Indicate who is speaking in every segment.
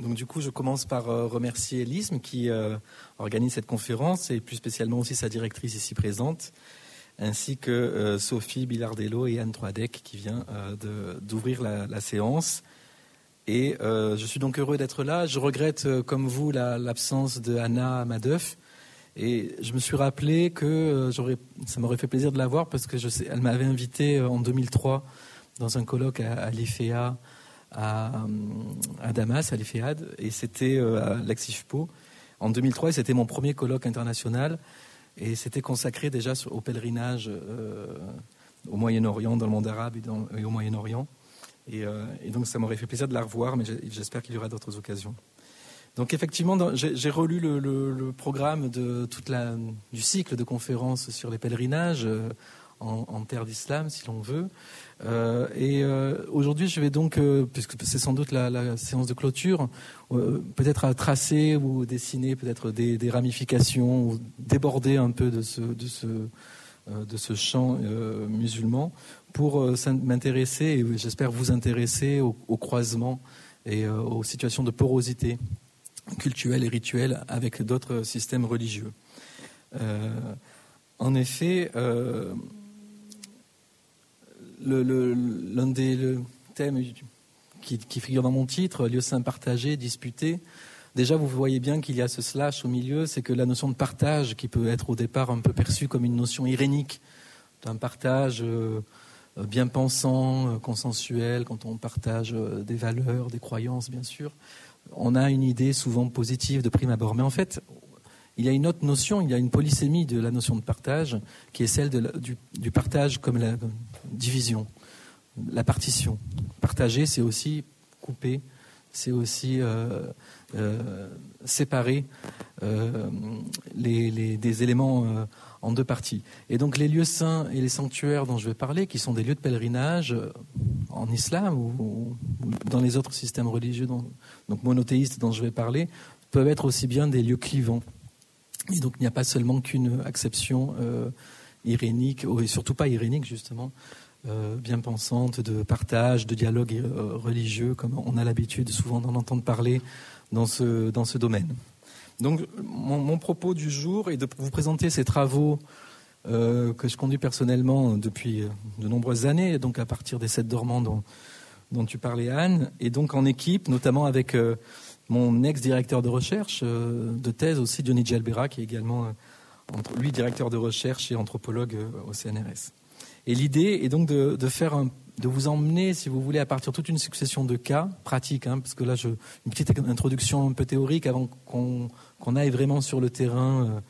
Speaker 1: Donc du coup, je commence par euh, remercier Elisme qui euh, organise cette conférence et plus spécialement aussi sa directrice ici présente, ainsi que euh, Sophie Bilardello et Anne Troidec qui vient d'ouvrir la, séance. Et je suis donc heureux d'être là. Je regrette, comme vous, l'absence de Anna Madeuf. Et je me suis rappelé que ça m'aurait fait plaisir de la voir parce que elle m'avait invité en 2003 dans un colloque à l'IFEA à, Damas, à l'IFEAD, et c'était euh, à l'Axifpo en 2003. C'était mon premier colloque international, et c'était consacré déjà au pèlerinage euh, au Moyen-Orient, dans le monde arabe et, au Moyen-Orient. Euh, et, donc ça m'aurait fait plaisir de la revoir, mais j'espère qu'il y aura d'autres occasions. Donc effectivement, j'ai relu le, programme de toute la, du cycle de conférences sur les pèlerinages en, en terre d'islam, si l'on veut. Euh, et euh, aujourd'hui, je vais donc, euh, puisque c'est sans doute la, séance de clôture, peut-être tracer ou dessiner peut-être des, ramifications ou déborder un peu de ce, champ musulman pour m'intéresser et j'espère vous intéresser au, au, croisement et aux situations de porosité culturelle et rituelle avec d'autres systèmes religieux. en effet, l'un des thèmes qui, figure dans mon titre, lieu saint partagé, disputé, déjà vous voyez bien qu'il y a ce slash au milieu, c'est que la notion de partage, qui peut être au départ un peu perçue comme une notion irénique, d'un partage euh, bien pensant, euh, consensuel, quand on partage euh, des valeurs, des croyances, bien sûr, on a une idée souvent positive de prime abord. Mais en fait, il y a une autre notion, il y a une polysémie de la notion de partage, qui est celle du, partage comme la division, la partition. Partager, c'est aussi couper, c'est aussi euh, euh, séparer euh, des éléments en deux parties. Et donc les lieux saints et les sanctuaires dont je vais parler, qui sont des lieux de pèlerinage en islam ou, dans les autres systèmes religieux, donc monothéistes dont je vais parler, peuvent être aussi bien des lieux clivants. Et donc il n'y a pas seulement qu'une acception euh, irénique, et surtout pas irénique justement, euh, bien pensante, de partage, de dialogue euh, religieux, comme on a l'habitude souvent d'en entendre parler dans ce, dans ce domaine. Donc mon, propos du jour est de vous présenter ces travaux que je conduis personnellement depuis de nombreuses années, donc à partir des sept dormants dont, dont tu parlais Anne, et donc en équipe, notamment avec mon ex-directeur de recherche euh, de thèse aussi, Johnny Gialbera, qui est également, euh, lui, directeur de recherche et anthropologue euh, au CNRS. Et l'idée est donc de, faire de vous emmener, si vous voulez, à partir de toute une succession de cas pratiques, hein, parce que là, une petite introduction un peu théorique avant qu'on aille vraiment sur le terrain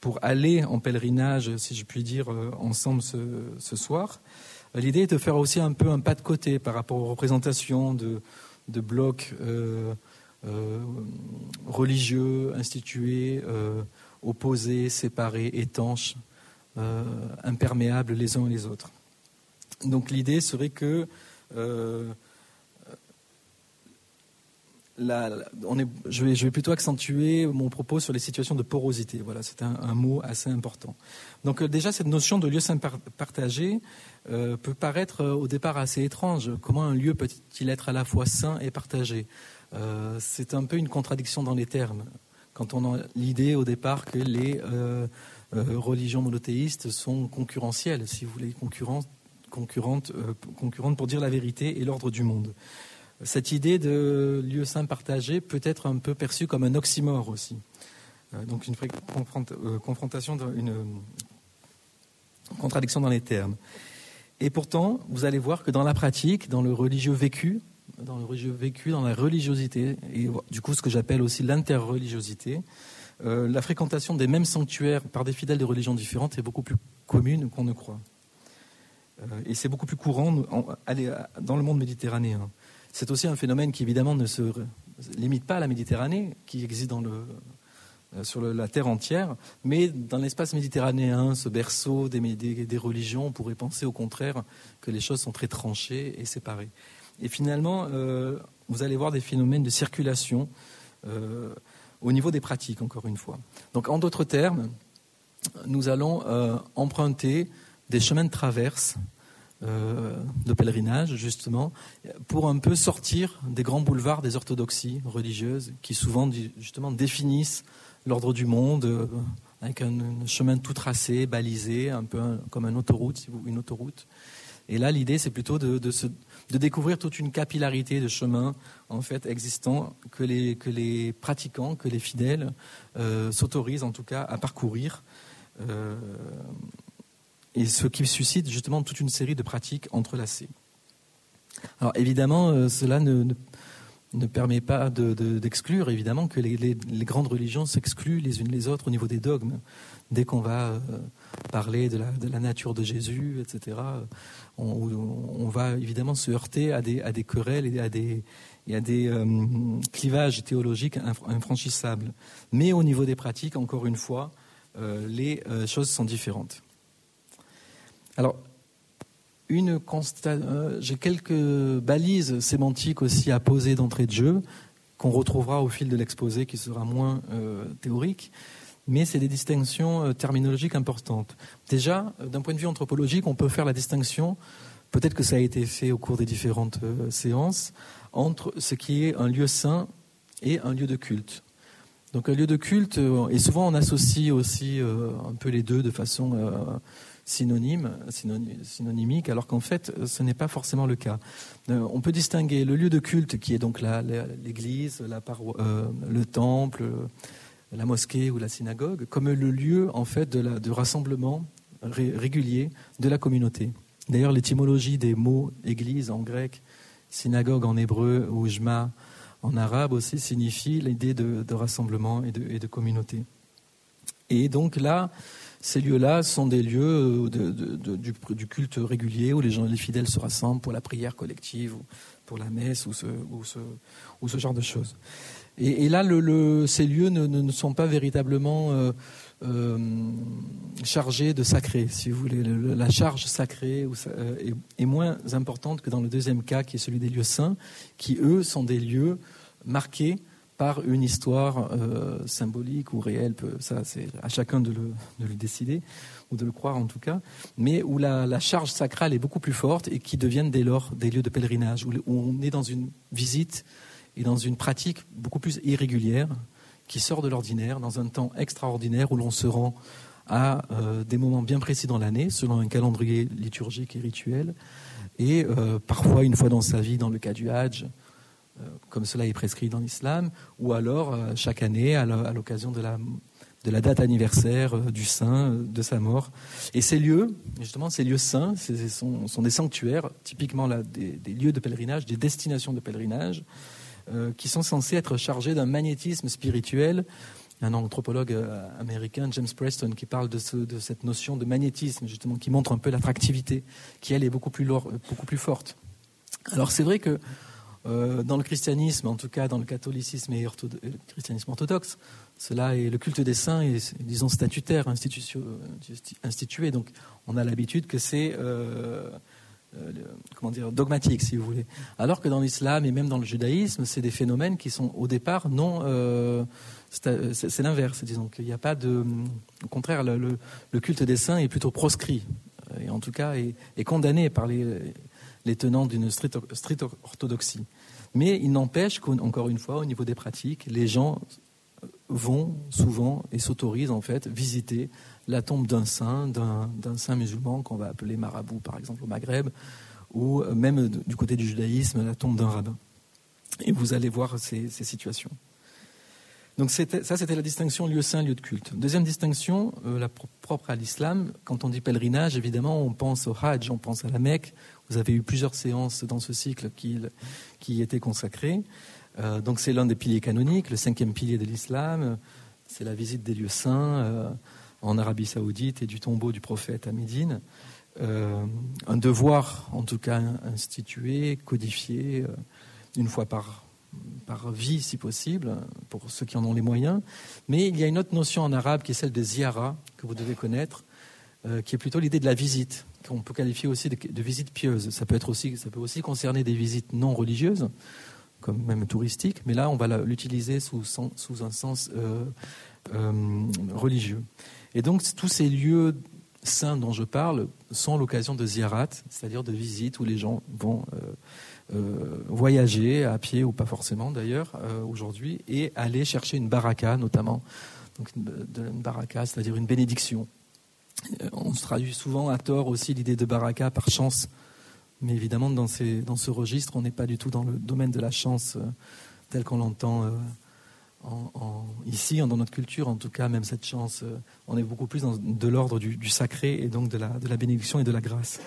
Speaker 1: pour aller en pèlerinage, si je puis dire, ensemble ce, soir. L'idée est de faire aussi un peu un pas de côté par rapport aux représentations de, blocs religieux, institués, euh, opposés, séparés, étanches, euh, imperméables les uns et les autres. Donc l'idée serait que on est, je, vais, plutôt accentuer mon propos sur les situations de porosité. Voilà, c'est un, mot assez important. Donc déjà, cette notion de lieu partagé peut paraître au départ assez étrange. Comment un lieu peut-il être à la fois saint et partagé? Euh, c'est un peu une contradiction dans les termes. Quand on a l'idée au départ que les euh, euh, religions monothéistes sont concurrentielles, si vous voulez, concurrentes, concurrentes, concurrentes pour dire la vérité et l'ordre du monde. Cette idée de lieu saint partagé peut être un peu perçue comme un oxymore aussi. donc une confrontation, une contradiction dans les termes. Et pourtant, vous allez voir que dans la pratique, dans le religieux vécu, dans le vécu, dans la religiosité, et du coup ce que j'appelle aussi l'interreligiosité, euh, la fréquentation des mêmes sanctuaires par des fidèles de religions différentes est beaucoup plus commune qu'on ne croit. Euh, et c'est beaucoup plus courant dans le monde méditerranéen. C'est aussi un phénomène qui évidemment ne se limite pas à la Méditerranée, qui existe euh, sur la terre entière, mais dans l'espace méditerranéen, ce berceau des, des, religions, on pourrait penser au contraire que les choses sont très tranchées et séparées. Et finalement, euh, vous allez voir des phénomènes de circulation euh, au niveau des pratiques, encore une fois. Donc, en d'autres termes, nous allons euh, emprunter des chemins de traverse de pèlerinage, justement, pour un peu sortir des grands boulevards des orthodoxies religieuses qui souvent, justement, définissent l'ordre du monde avec un, chemin tout tracé, balisé, un peu comme une autoroute, une autoroute. Et là, l'idée, c'est plutôt de, de, découvrir toute une capillarité de chemins en fait existants que les, que les pratiquants, que les fidèles euh, s'autorisent en tout cas à parcourir. Euh, et ce qui suscite justement toute une série de pratiques entrelacées. Alors évidemment, euh, cela ne, ne, permet pas d'exclure évidemment que les, grandes religions s'excluent les unes les autres au niveau des dogmes. Dès qu'on va parler de la, nature de Jésus, etc., on, va évidemment se heurter à des, querelles et à des, des clivages théologiques infranchissables. Mais au niveau des pratiques, encore une fois, euh, les euh, choses sont différentes. Alors, euh, j'ai quelques balises sémantiques aussi à poser d'entrée de jeu qu'on retrouvera au fil de l'exposé qui sera moins théorique, mais c'est des distinctions terminologiques importantes. Déjà, d'un point de vue anthropologique, on peut faire la distinction, peut-être que ça a été fait au cours des différentes séances, entre ce qui est un lieu saint et un lieu de culte. Donc un lieu de culte, euh, et souvent on associe aussi euh, un peu les deux de façon euh, synonyme, synonymique, alors qu'en fait ce n'est pas forcément le cas. on peut distinguer le lieu de culte qui est donc l'église, le temple, la mosquée ou la synagogue, comme le lieu en fait de, rassemblement régulier de la communauté. D'ailleurs, l'étymologie des mots église en grec, synagogue en hébreu ou jma en arabe aussi signifie l'idée de, rassemblement et de, communauté. Et donc là, ces lieux-là sont des lieux euh, du, culte régulier où les, gens, les fidèles se rassemblent pour la prière collective ou pour la messe ou ce, genre de choses. Et, là, ces lieux ne, sont pas véritablement euh, euh, chargés de sacré, si vous voulez. la charge sacrée est, moins importante que dans le deuxième cas, qui est celui des lieux saints, qui, eux, sont des lieux marqué par une histoire euh, symbolique ou réelle, ça c'est à chacun de le, décider, ou de le croire en tout cas, mais où la, charge sacrale est beaucoup plus forte et qui deviennent dès lors des lieux de pèlerinage, où, on est dans une visite et dans une pratique beaucoup plus irrégulière, qui sort de l'ordinaire, dans un temps extraordinaire où l'on se rend à euh, des moments bien précis dans l'année, selon un calendrier liturgique et rituel, et euh, parfois une fois dans sa vie, dans le cas du Hajj, comme cela est prescrit dans l'islam, ou alors euh, chaque année à l'occasion de la, date anniversaire euh, du saint, de sa mort. Et ces lieux, justement, ces lieux saints, sont, sont, des sanctuaires, typiquement là, des, lieux de pèlerinage, des destinations de pèlerinage, qui sont censés être chargés d'un magnétisme spirituel. Un anthropologue américain, James Preston, qui parle de, de cette notion de magnétisme, justement, qui montre un peu l'attractivité, qui elle est beaucoup plus, beaucoup plus forte. Alors c'est vrai que euh, dans le christianisme, en tout cas dans le catholicisme et le christianisme orthodoxe, cela est le culte des saints est, disons, statutaire, institué. Donc, on a l'habitude que c'est, euh, euh, comment dire, dogmatique, si vous voulez. Alors que dans l'islam et même dans le judaïsme, c'est des phénomènes qui sont au départ non. c'est l'inverse, disons qu'il n'y a pas de. Au contraire, le, culte des saints est plutôt proscrit, et en tout cas est, est condamné par les, les tenants d'une stricte, orthodoxie. Mais il n'empêche qu'encore une fois, au niveau des pratiques, les gens vont souvent et s'autorisent en fait visiter la tombe d'un saint, d'un saint musulman qu'on va appeler marabout par exemple au Maghreb, ou même du côté du judaïsme, la tombe d'un rabbin. Et vous allez voir ces, situations. Donc ça, c'était la distinction lieu saint, lieu de culte. Deuxième distinction, euh, la propre à l'islam. Quand on dit pèlerinage, évidemment, on pense au Hajj, on pense à la Mecque, vous avez eu plusieurs séances dans ce cycle qui, qui étaient consacrées. Euh, donc c'est l'un des piliers canoniques, le cinquième pilier de l'islam. C'est la visite des lieux saints euh, en Arabie saoudite et du tombeau du prophète à Médine. Euh, un devoir, en tout cas, institué, codifié, une fois par, par vie, si possible, pour ceux qui en ont les moyens. Mais il y a une autre notion en arabe qui est celle de ziyara, que vous devez connaître, qui est plutôt l'idée de la visite qu'on peut qualifier aussi de, visite pieuse. Ça peut, aussi, concerner des visites non religieuses, comme même touristiques, mais là, on va l'utiliser sous, un sens euh, euh, religieux. Et donc, tous ces lieux saints dont je parle sont l'occasion de ziarat, c'est-à-dire de visites où les gens vont voyager à pied ou pas forcément d'ailleurs aujourd'hui et aller chercher une baraka notamment, donc une, baraka, c'est-à-dire une bénédiction. On se traduit souvent à tort aussi l'idée de baraka par chance, mais évidemment dans, ce registre on n'est pas du tout dans le domaine de la chance tel qu'on l'entend ici, dans notre culture, en tout cas, même cette chance, euh, on est beaucoup plus dans, de l'ordre du, sacré et donc de la, bénédiction et de la grâce.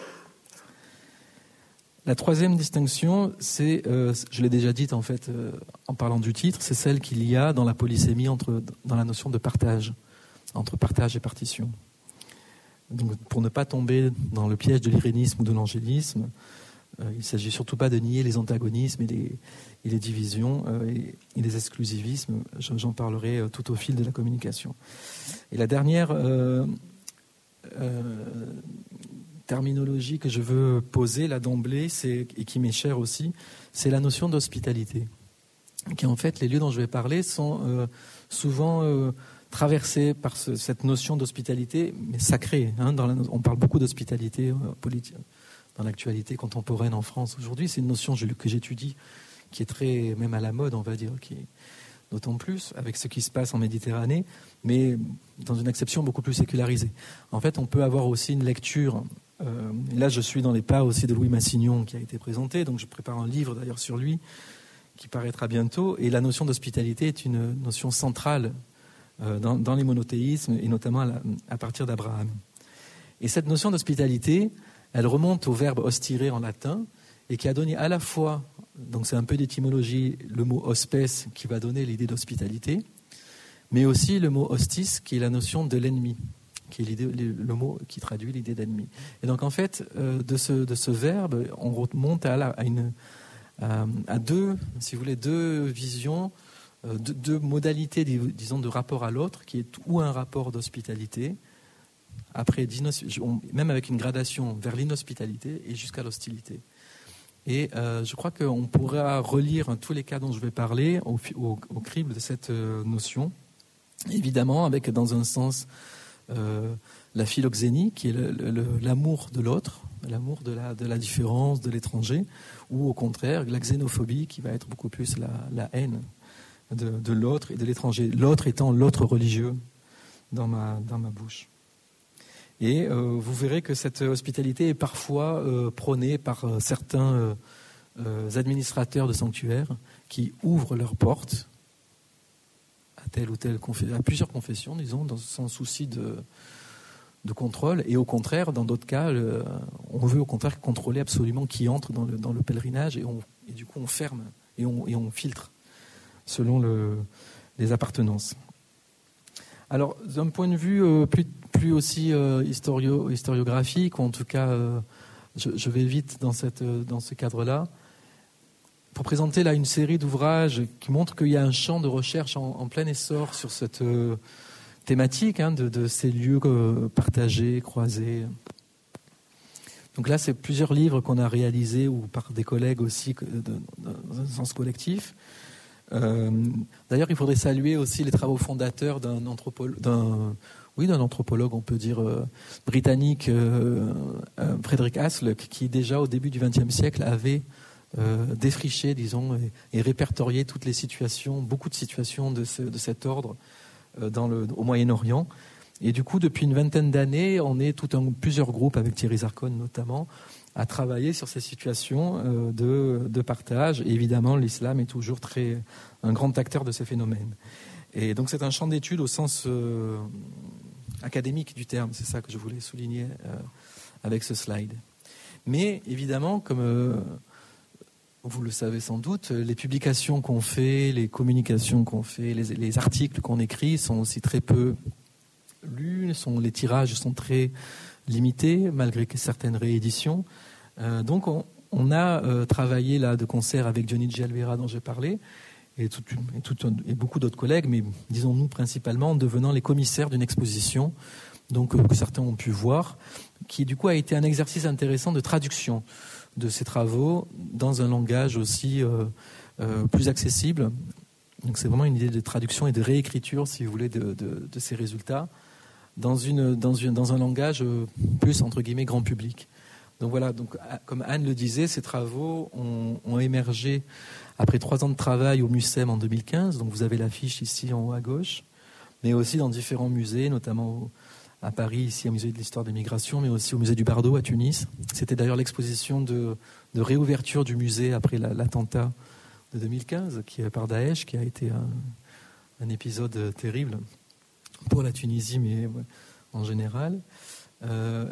Speaker 1: La troisième distinction, c'est, euh, je l'ai déjà dite en fait euh, en parlant du titre, c'est celle qu'il y a dans la polysémie dans la notion de partage, entre partage et partition. Pour ne pas tomber dans le piège de l'irénisme ou de l'angélisme, il ne s'agit surtout pas de nier les antagonismes et les, divisions euh, et, les exclusivismes. J'en parlerai euh, tout au fil de la communication. Et la dernière euh, terminologie que je veux poser là d'emblée, et qui m'est chère aussi, c'est la notion d'hospitalité. Qui en fait, les lieux dont je vais parler sont souvent traversés par cette notion d'hospitalité, mais sacrée. Hein, on parle beaucoup d'hospitalité politique dans l'actualité contemporaine en France aujourd'hui. C'est une notion que j'étudie qui est très, même à la mode, on va dire, qui d'autant plus avec ce qui se passe en Méditerranée, mais dans une acception beaucoup plus sécularisée. En fait, on peut avoir aussi une lecture. Euh, là, je suis dans les pas aussi de Louis Massignon qui a été présenté, donc je prépare un livre d'ailleurs sur lui qui paraîtra bientôt. Et la notion d'hospitalité est une notion centrale euh, dans, les monothéismes et notamment à, partir d'Abraham. Et cette notion d'hospitalité, elle remonte au verbe hostirer en latin et qui a donné à la fois donc c'est un peu d'étymologie, le mot hospes qui va donner l'idée d'hospitalité, mais aussi le mot hostis qui est la notion de l'ennemi, qui est le mot qui traduit l'idée d'ennemi. Et donc en fait, euh, de, ce, de ce verbe, on remonte à, à, deux, si vous voulez, deux visions, euh, deux, modalités, disons, de rapport à l'autre, qui est ou un rapport d'hospitalité, après, même avec une gradation vers l'inhospitalité et jusqu'à l'hostilité. Et euh, je crois qu'on pourra relire tous les cas dont je vais parler au, crible de cette euh, notion, évidemment avec dans un sens la philoxénie, qui est l'amour de l'autre, l'amour de la, de différence, de l'étranger, ou au contraire la xénophobie, qui va être beaucoup plus la, haine de, l'autre et de l'étranger, l'autre étant l'autre religieux dans ma, bouche. Et euh, vous verrez que cette hospitalité est parfois euh, prônée par euh, certains administrateurs de sanctuaires qui ouvrent leurs portes à telle ou telle à plusieurs confessions, disons, sans souci de, contrôle. Et au contraire, dans d'autres cas, on veut au contraire contrôler absolument qui entre dans le, pèlerinage et, on, du coup on ferme et on filtre selon le, les appartenances. Alors, d'un point de vue plus plus aussi euh, historiographique, ou en tout cas, euh, je, vais vite euh, dans ce cadre-là, pour présenter là une série d'ouvrages qui montrent qu'il y a un champ de recherche en, plein essor sur cette thématique hein, de, ces lieux partagés, croisés. Donc là, c'est plusieurs livres qu'on a réalisés ou par des collègues aussi dans un sens collectif. D'ailleurs, il faudrait saluer aussi les travaux fondateurs d'un anthropologue, oui, d'un anthropologue, on peut dire, euh, britannique, euh, euh, Frédéric Hasle, qui déjà au début du XXe siècle avait défriché, disons, et, répertorié toutes les situations, beaucoup de situations de, cet ordre au Moyen-Orient. Et du coup, depuis une vingtaine d'années, on est tout plusieurs groupes, avec Thierry Zarcon notamment, à travailler sur ces situations de, de, partage. Et évidemment, l'islam est toujours très, un grand acteur de ces phénomènes. Et donc c'est un champ d'étude au sens académique du terme. C'est ça que je voulais souligner euh, avec ce slide. Mais évidemment, comme euh, vous le savez sans doute, les publications qu'on fait, les communications qu'on fait, les, articles qu'on écrit sont aussi très peu lus, sont, les tirages sont très limités malgré certaines rééditions. Euh, donc on, a travaillé là de concert avec Johnny Gialvera dont j'ai parlé et, beaucoup d'autres collègues, mais disons-nous principalement en devenant les commissaires d'une exposition, donc euh, que certains ont pu voir, qui du coup a été un exercice intéressant de traduction de ces travaux dans un langage aussi euh, euh, plus accessible. Donc c'est vraiment une idée de traduction et de réécriture, si vous voulez, de, ces résultats, dans, dans un langage plus, entre guillemets, grand public. Donc voilà, donc, comme Anne le disait, ces travaux ont, émergé après trois ans de travail au MUSEM en 2015. Donc vous avez l'affiche ici en haut à gauche, mais aussi dans différents musées, notamment à Paris, ici au musée de l'histoire des migrations, mais aussi au musée du Bardo à Tunis. C'était d'ailleurs l'exposition de, réouverture du musée après l'attentat de 2015 qui par Daesh, qui a été un, un, épisode terrible pour la Tunisie, mais en général. Euh,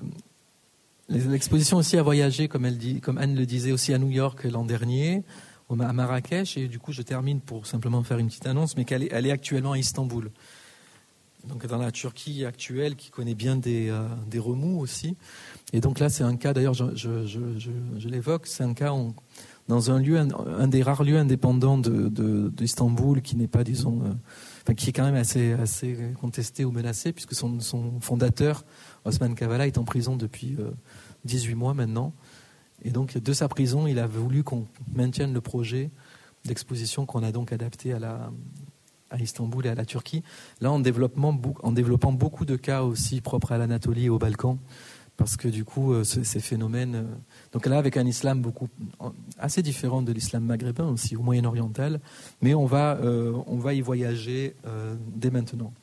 Speaker 1: L'exposition aussi a voyagé, comme, Anne le disait, aussi à New York l'an dernier, à Marrakech, et du coup je termine pour simplement faire une petite annonce, mais qu'elle est, elle est actuellement à Istanbul. Donc dans la Turquie actuelle, qui connaît bien des, euh, remous aussi. Et donc là, c'est un cas, d'ailleurs, je, l'évoque, c'est un cas dans un lieu, un, des rares lieux indépendants d'Istanbul, qui n'est pas, disons, euh, qui est quand même assez, contesté ou menacé, puisque son fondateur, Osman Kavala, est en prison depuis euh, 18 mois maintenant. Et donc, de sa prison, il a voulu qu'on maintienne le projet d'exposition qu'on a donc adapté à, la, Istanbul et à la Turquie. Là, en, développement, en développant beaucoup de cas aussi propres à l'Anatolie et aux Balkans, parce que du coup, euh, ces phénomènes. Euh, donc là, avec un islam beaucoup assez différent de l'islam maghrébin aussi, ou moyen-oriental, mais euh, on va y voyager dès maintenant.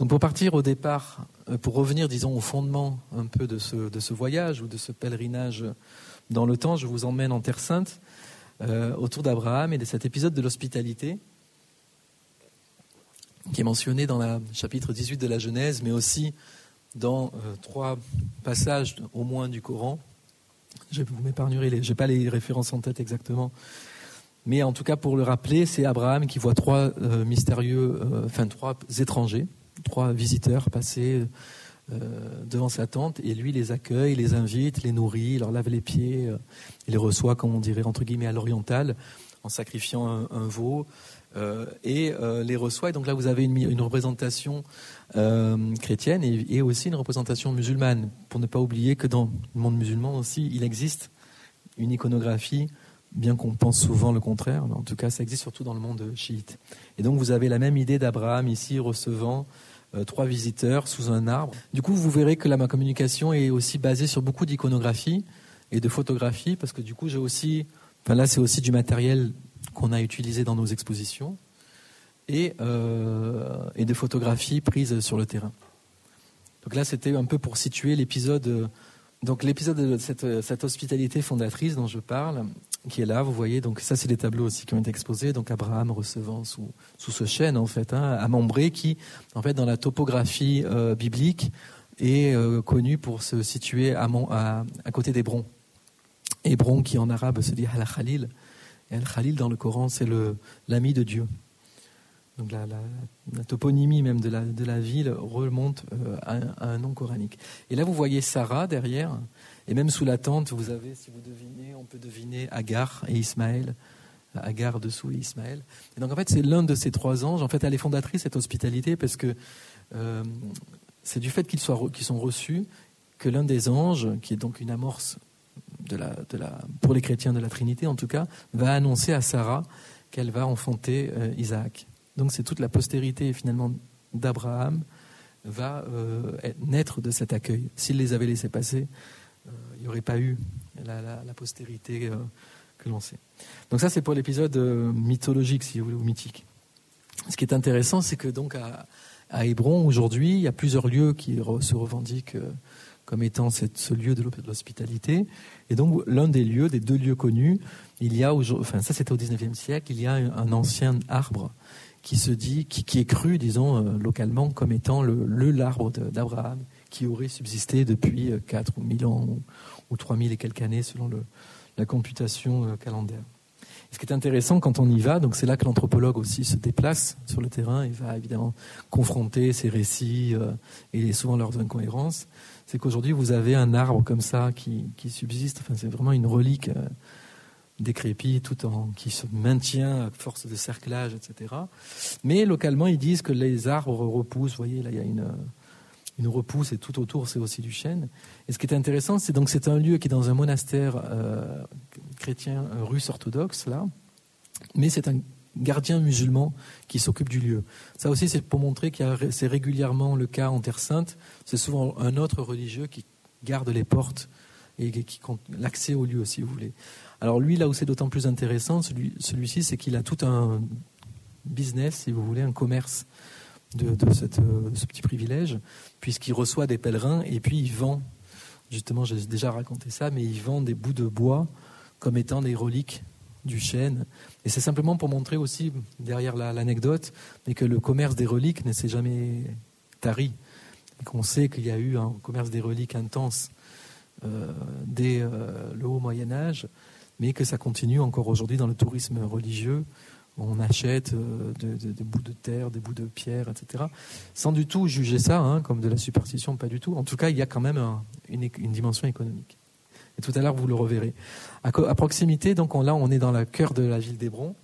Speaker 1: Donc pour partir au départ, euh, pour revenir, disons, au fondement un peu de ce, voyage ou de ce pèlerinage dans le temps, je vous emmène en Terre Sainte, euh, autour d'Abraham et de cet épisode de l'hospitalité qui est mentionné dans le chapitre 18 de la Genèse, mais aussi dans euh, trois passages au moins du Coran. Je vous m'épargnerai, n'ai pas les références en tête exactement. Mais en tout cas, pour le rappeler, c'est Abraham qui voit trois mystérieux, enfin trois étrangers, trois visiteurs passer euh, devant sa tente et lui les accueille, les invite, les nourrit, leur lave les pieds, euh, il les reçoit, comme on dirait entre guillemets à l'oriental, en sacrifiant un, veau. Euh, et les reçoit. Et donc là, vous avez une, représentation chrétienne et, et, aussi une représentation musulmane. Pour ne pas oublier que dans le monde musulman aussi, il existe une iconographie bien qu'on pense souvent le contraire, mais en tout cas ça existe surtout dans le monde chiite. Et donc vous avez la même idée d'Abraham ici recevant euh, trois visiteurs sous un arbre. Du coup vous verrez que la, ma communication est aussi basée sur beaucoup d'iconographie et de photographie, parce que du coup j'ai aussi, là c'est aussi du matériel qu'on a utilisé dans nos expositions, et, euh, et de photographies prises sur le terrain. Donc là c'était un peu pour situer l'épisode donc l'épisode de cette, cette, hospitalité fondatrice dont je parle, qui est là, vous voyez, donc ça c'est des tableaux aussi qui ont été exposés, donc Abraham recevant sous, sous ce chêne en fait, hein, à Mambré, qui en fait dans la topographie euh, biblique est euh, connu pour se situer à, côté d'Hébron. Hébron qui en arabe se dit Al-Khalil, et Al-Khalil dans le Coran c'est l'ami de Dieu. Donc la, toponymie même de la, de la ville remonte euh, à, un nom coranique. Et là, vous voyez Sarah derrière, et même sous la tente, vous avez, si vous devinez, on peut deviner Agar et Ismaël. Agar dessous et Ismaël. Et donc en fait, c'est l'un de ces trois anges. En fait, elle est fondatrice cette hospitalité parce que euh, c'est du fait qu'ils qu'ils sont reçus que l'un des anges, qui est donc une amorce pour les chrétiens de la Trinité en tout cas, va annoncer à Sarah qu'elle va enfanter euh, Isaac. Donc c'est toute la postérité finalement d'Abraham va euh, naître de cet accueil. S'il les avait laissés passer, euh, il n'y aurait pas eu la, postérité euh, que l'on sait. Donc ça c'est pour l'épisode mythologique, si vous voulez, ou mythique. Ce qui est intéressant, c'est que donc à, Hébron aujourd'hui, il y a plusieurs lieux qui se revendiquent comme étant ce lieu de l'hospitalité. Et donc l'un des lieux, des deux lieux connus, il y a, enfin ça c'était au XIXe siècle, il y a un ancien arbre qui se dit, qui, est cru, disons, euh, localement comme étant le, l'arbre d'Abraham, qui aurait subsisté depuis 4 euh, ou 1000 ans ou, 3000 et quelques années selon la computation euh, calendaire. ce qui est intéressant quand on y va, donc c'est là que l'anthropologue aussi se déplace sur le terrain et va évidemment confronter ces récits et souvent leurs incohérences, c'est qu'aujourd'hui vous avez un arbre comme ça qui, subsiste, enfin, c'est vraiment une relique décrépit, tout en qui se maintient à force de cerclage, etc. Mais localement, ils disent que les arbres repoussent. Vous voyez, là, il y a une, une repousse et tout autour, c'est aussi du chêne. Et ce qui est intéressant, c'est donc c'est un lieu qui est dans un monastère euh, chrétien russe orthodoxe là, mais c'est un gardiens musulmans qui s'occupent du lieu. Ça aussi, c'est pour montrer que c'est régulièrement le cas en Terre Sainte. C'est souvent un autre religieux qui garde les portes et qui compte l'accès au lieu, si vous voulez. Alors lui, là où c'est d'autant plus intéressant, celui, ci c'est qu'il a tout un business, si vous voulez, un commerce de, cette, ce petit privilège, puisqu'il reçoit des pèlerins et puis il vend, justement, j'ai déjà raconté ça, mais il vend des bouts de bois comme étant des reliques du chêne. Et c'est simplement pour montrer aussi, derrière l'anecdote, que le commerce des reliques ne s'est jamais tari. Qu'on sait qu'il y a eu un commerce des reliques intense euh, dès euh, le haut Moyen Âge, mais que ça continue encore aujourd'hui dans le tourisme religieux. On achète euh, des bouts de terre, des bouts de pierre, etc. Sans du tout juger ça hein, comme de la superstition, pas du tout. En tout cas, il y a quand même une, dimension économique. Et tout à l'heure, vous le reverrez. À, proximité, donc là, on est dans le cœur de la ville d'Hébron.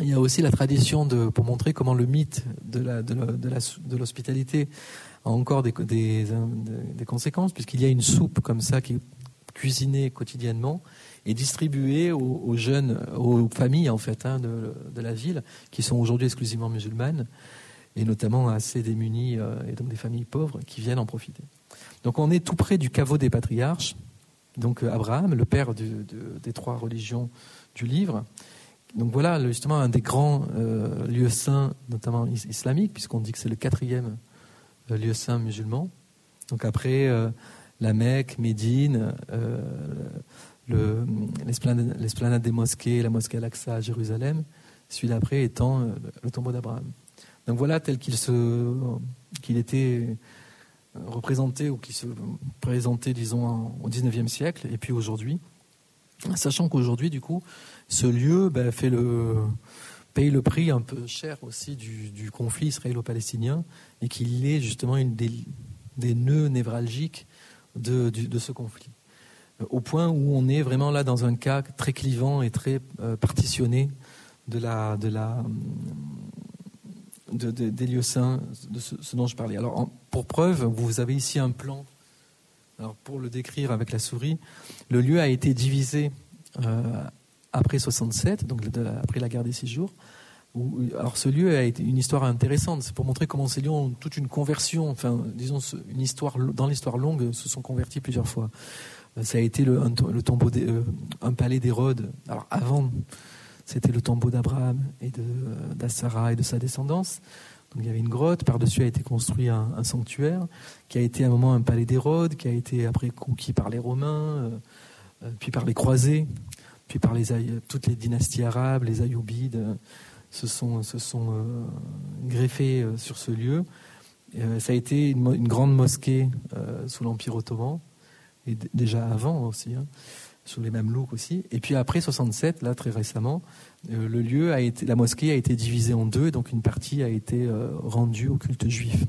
Speaker 1: Il y a aussi la tradition de, pour montrer comment le mythe de l'hospitalité a encore des conséquences, puisqu'il y a une soupe comme ça qui est cuisinée quotidiennement et distribué aux, jeunes, aux familles en fait hein, de, la ville, qui sont aujourd'hui exclusivement musulmanes, et notamment assez démunies euh, et donc des familles pauvres qui viennent en profiter. Donc on est tout près du caveau des patriarches, donc euh, Abraham, le père des trois religions du livre. Donc voilà justement un des grands euh, lieux saints, notamment islamiques, puisqu'on dit que c'est le quatrième lieu saint musulman. Donc après la Mecque, Médine, l'esplanade des mosquées, la mosquée Al-Aqsa à Jérusalem, celui d'après étant euh, le tombeau d'Abraham. Donc voilà tel qu'il qu'il était représenté ou qu'il se présentait, disons, au XIXe siècle et puis aujourd'hui. Sachant qu'aujourd'hui, du coup, ce lieu ben, fait le, paye le prix un peu cher aussi du, conflit israélo-palestinien et qu'il est justement une des, des nœuds névralgiques de, de ce conflit au point où on est vraiment là dans un cas très clivant et très euh, partitionné de la, de la, de, des lieux saints, de ce, dont je parlais. Alors, pour preuve, vous avez ici un plan. Alors, pour le décrire avec la souris, le lieu a été divisé euh, après 67, donc après la guerre des six jours. alors, ce lieu a été une histoire intéressante. C'est pour montrer comment ces lieux ont toute une conversion, enfin, disons, une histoire dans l'histoire longue, se sont convertis plusieurs fois ça a été le, le tombeau, euh, un palais d'Hérode. Alors avant, c'était le tombeau d'Abraham et d'Assara et de sa descendance. Donc il y avait une grotte, par-dessus a été construit un, sanctuaire, qui a été à un moment un palais d'Hérode, qui a été après conquis par les Romains, euh, euh, puis par les croisés, puis par toutes les dynasties arabes, les Ayyoubides, se sont, se sont greffés sur ce lieu. ça a été une, grande mosquée sous l'Empire ottoman et déjà avant aussi, hein, sous les mêmes looks aussi. Et puis après 67, là très récemment, euh, le lieu a été, la mosquée a été divisée en deux, donc une partie a été euh, rendue au culte juif.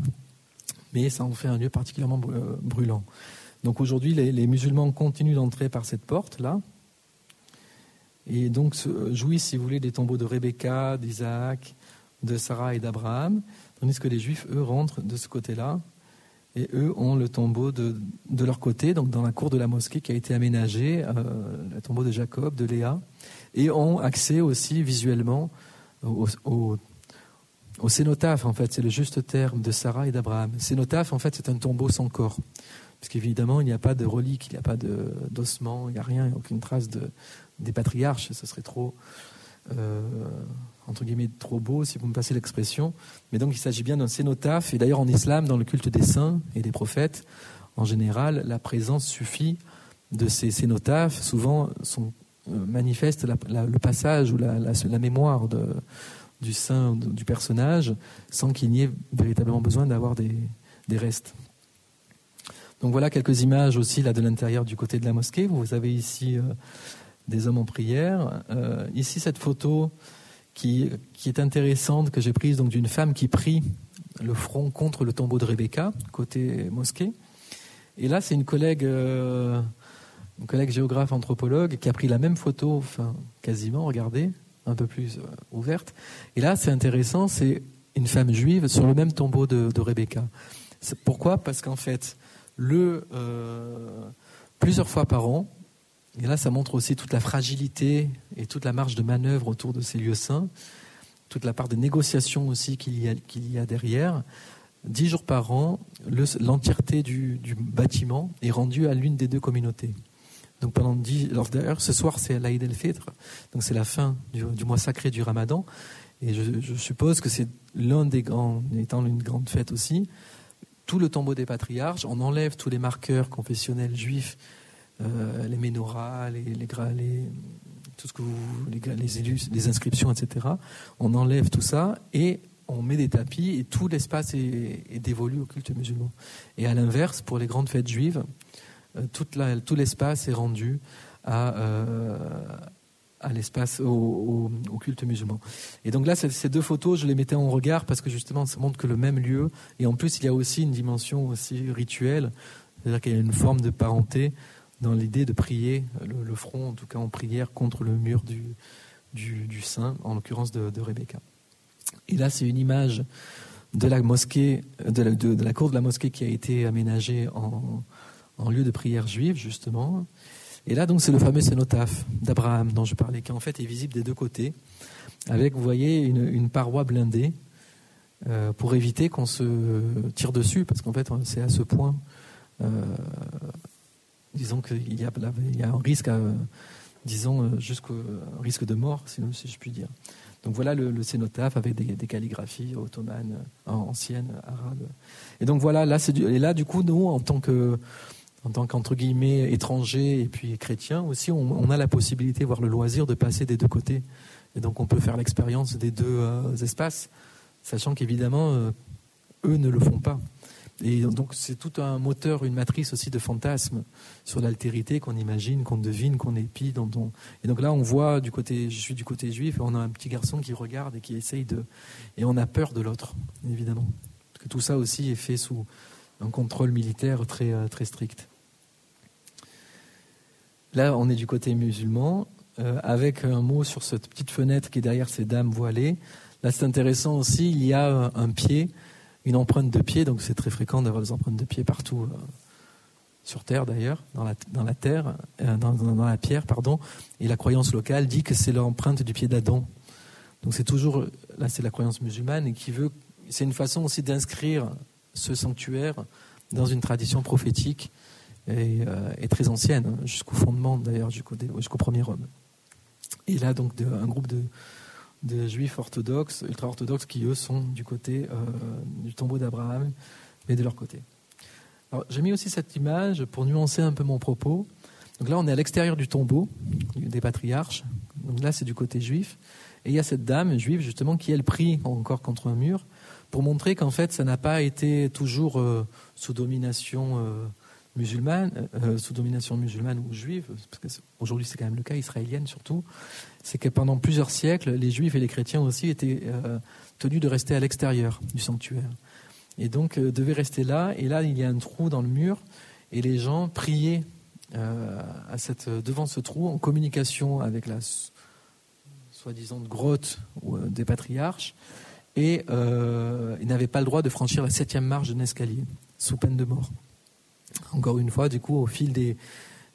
Speaker 1: Mais ça en fait un lieu particulièrement euh, brûlant. Donc aujourd'hui, les, musulmans continuent d'entrer par cette porte là, et donc jouissent, si vous voulez, des tombeaux de Rebecca, d'Isaac, de Sarah et d'Abraham, tandis que les juifs, eux, rentrent de ce côté-là et eux ont le tombeau de, de, leur côté, donc dans la cour de la mosquée qui a été aménagée, euh, le tombeau de Jacob, de Léa, et ont accès aussi visuellement au, au, cénotaphe, en fait, c'est le juste terme de Sarah et d'Abraham. Cénotaphe, en fait, c'est un tombeau sans corps, parce qu'évidemment, il n'y a pas de relique, il n'y a pas d'ossement, il n'y a rien, aucune trace de, des patriarches, ce serait trop... Euh, entre guillemets trop beau, si vous me passez l'expression. Mais donc il s'agit bien d'un cénotaphe. Et d'ailleurs en islam, dans le culte des saints et des prophètes, en général, la présence suffit de ces cénotaphes. Souvent sont, euh, manifeste le passage ou la, mémoire de, du saint, du personnage, sans qu'il n'y ait véritablement besoin d'avoir des, des, restes. Donc voilà quelques images aussi là de l'intérieur du côté de la mosquée. Vous avez ici euh, des hommes en prière. Euh, ici cette photo qui, est intéressante, que j'ai prise donc d'une femme qui prie le front contre le tombeau de Rebecca, côté mosquée. Et là, c'est une collègue, euh, une collègue géographe anthropologue qui a pris la même photo, enfin quasiment, regardez, un peu plus euh, ouverte. Et là, c'est intéressant, c'est une femme juive sur le même tombeau de, de Rebecca. Pourquoi? Parce qu'en fait, le, plusieurs fois par an, et là, ça montre aussi toute la fragilité et toute la marge de manœuvre autour de ces lieux saints. toute la part de négociation aussi qu'il y, a, qu'il y a derrière. Dix jours par an, l'entièreté du, du, bâtiment est rendue à l'une des deux communautés. Donc pendant dix, alors d'ailleurs ce soir c'est l'Aïd el-Fitr, donc c'est la fin du, du, mois sacré du Ramadan, et je, je suppose que c'est l'un des grands, étant une grande fête aussi, tout le tombeau des patriarches, on enlève tous les marqueurs confessionnels juifs, euh, les menorahs, les, tout ce que les, les, les, inscriptions, etc. On enlève tout ça et on met des tapis et tout l'espace est, dévolu au culte musulman. Et à l'inverse, pour les grandes fêtes juives, euh, tout l'espace est rendu à, euh, l'espace, au, au, au, culte musulman. Et donc là, ces deux photos, je les mettais en regard parce que justement, ça montre que le même lieu, et en plus, il y a aussi une dimension aussi rituelle, c'est-à-dire qu'il y a une forme de parenté dans l'idée de prier le, front, en tout cas en prière, contre le mur du, du, du en l'occurrence de, Rebecca. Et là, c'est une image de la mosquée, de la, de, la, cour de la mosquée qui a été aménagée en, en lieu de prière juive, justement. Et là, donc, c'est le fameux cénotaphe d'Abraham dont je parlais, qui en fait est visible des deux côtés, avec, vous voyez, une, une paroi blindée euh, pour éviter qu'on se tire dessus, parce qu'en fait, c'est à ce point euh, disons qu'il y, a un risque, disons, euh, jusqu'au risque de mort, si, je puis dire. Donc voilà le, le cénotaphe avec des, calligraphies ottomanes, anciennes, arabes. Et donc voilà, là, du, et là, du coup, nous, en tant que en tant qu'entre guillemets étrangers et puis chrétiens aussi, on, on, a la possibilité, voire le loisir de passer des deux côtés. Et donc on peut faire l'expérience des deux euh, espaces, sachant qu'évidemment, euh, eux ne le font pas. Et donc c'est tout un moteur, une matrice aussi de fantasmes sur l'altérité qu'on imagine, qu'on devine, qu'on épie. Et donc là, on voit du côté, je suis du côté juif, on a un petit garçon qui regarde et qui essaye de, et on a peur de l'autre, évidemment, parce que tout ça aussi est fait sous un contrôle militaire très très strict. Là, on est du côté musulman, euh, avec un mot sur cette petite fenêtre qui est derrière ces dames voilées. Là, c'est intéressant aussi, il y a un pied une empreinte de pied, donc c'est très fréquent d'avoir des empreintes de pied partout euh, sur Terre d'ailleurs, dans la, terre, euh, dans, la pierre, pardon. Et la croyance locale dit que c'est l'empreinte du pied d'Adam. Donc c'est toujours, là c'est la croyance musulmane et qui veut, c'est une façon aussi d'inscrire ce sanctuaire dans une tradition prophétique et, euh, très ancienne, jusqu'au fondement d'ailleurs, jusqu'au, premier homme. Et là donc un groupe de des juifs orthodoxes, ultra-orthodoxes, qui eux sont du côté euh, du tombeau d'Abraham, mais de leur côté. J'ai mis aussi cette image pour nuancer un peu mon propos. Donc là, on est à l'extérieur du tombeau des patriarches. Donc là, c'est du côté juif. Et il y a cette dame juive, justement, qui, elle, prie encore contre un mur pour montrer qu'en fait, ça n'a pas été toujours euh, sous domination euh, musulmane, euh, sous domination musulmane ou juive, parce qu'aujourd'hui c'est quand même le cas, israélienne surtout, c'est que pendant plusieurs siècles, les juifs et les chrétiens aussi étaient euh, tenus de rester à l'extérieur du sanctuaire. Et donc euh, devaient rester là, et là il y a un trou dans le mur, et les gens priaient euh, à cette, devant ce trou en communication avec la soi-disant grotte euh, des patriarches, et euh, ils n'avaient pas le droit de franchir la septième marche d'un escalier, sous peine de mort encore une fois, du coup, au fil des,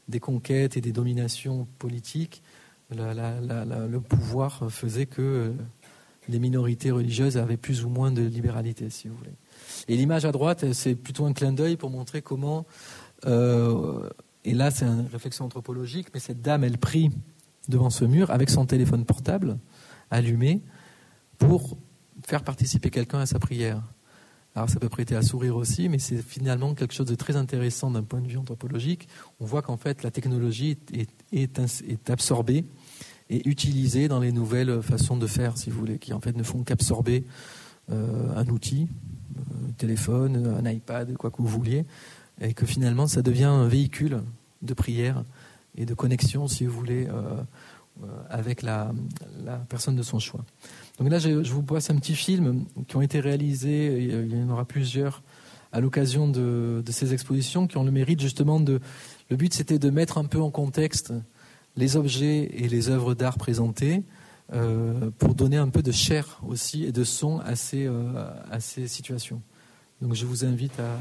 Speaker 1: des conquêtes et des dominations politiques, le pouvoir faisait que euh, les minorités religieuses avaient plus ou moins de libéralité, si vous voulez. Et l'image à droite, c'est plutôt un clin d'œil pour montrer comment, euh, et là c'est une réflexion anthropologique, mais cette dame, elle prie devant ce mur avec son téléphone portable allumé pour faire participer quelqu'un à sa prière. Alors ça peut prêter à sourire aussi, mais c'est finalement quelque chose de très intéressant d'un point de vue anthropologique. On voit qu'en fait la technologie est, absorbée et utilisée dans les nouvelles façons de faire, si vous voulez, qui en fait ne font qu'absorber euh, un outil, euh, un téléphone, un iPad, quoi que vous vouliez, et que finalement ça devient un véhicule de prière et de connexion, si vous voulez, euh, euh avec la personne de son choix. Donc là, je, vous passe un petit film qui ont été réalisés, il y en aura plusieurs, à l'occasion de, de, ces expositions, qui ont le mérite justement de... Le but, c'était de mettre un peu en contexte les objets et les œuvres d'art présentées, euh, pour donner un peu de chair aussi et de son à ces, euh, à ces situations. Donc je vous invite à...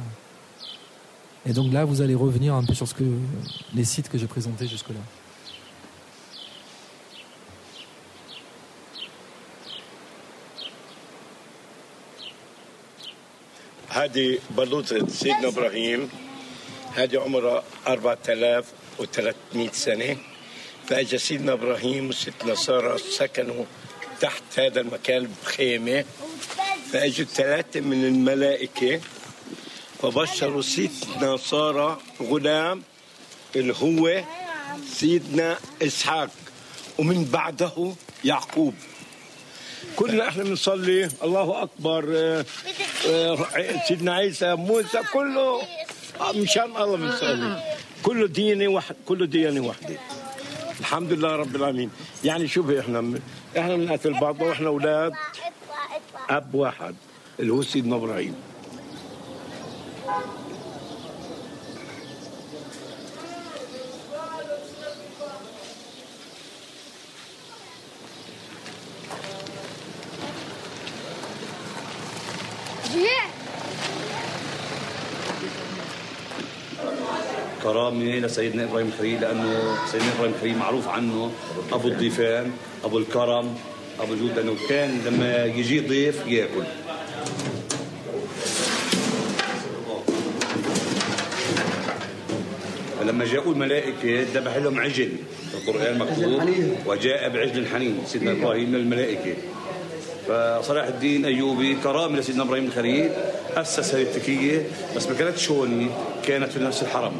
Speaker 1: Et donc là, vous allez revenir un peu sur ce que, les sites que j'ai présentés jusque-là.
Speaker 2: هذه بلوطة سيدنا إبراهيم. هذه عمرها 4300 سنة. فأجا سيدنا إبراهيم وستنا سارة سكنوا تحت هذا المكان بخيمة. فأجوا ثلاثة من الملائكة فبشروا سيدنا سارة غلام اللي هو سيدنا إسحاق ومن بعده يعقوب. كلنا إحنا بنصلي. الله أكبر. سيدنا عيسى موسى كله آه، مشان الله بنصلي كله دينه واحد كله ديانه واحدة الحمد لله رب العالمين. يعني شوف إحنا إحنا بنقتل بعضنا وإحنا أولاد. أب واحد اللي هو سيدنا إبراهيم.
Speaker 3: كرامة لسيدنا إبراهيم الخليل لأنه سيدنا إبراهيم الخليل معروف عنه. أبو الضيفان أبو الكرم أبو الجود لأنه كان لما يجي ضيف يأكل. فلما جاءوا الملائكة ذبح لهم عجل القرآن مكتوب وجاء بعجل حنين سيدنا إبراهيم للملائكة فصلاح الدين أيوبي كرامه لسيدنا إبراهيم الخليل أسس هذه التكية بس ما كانتش هون كانت في نفس الحرم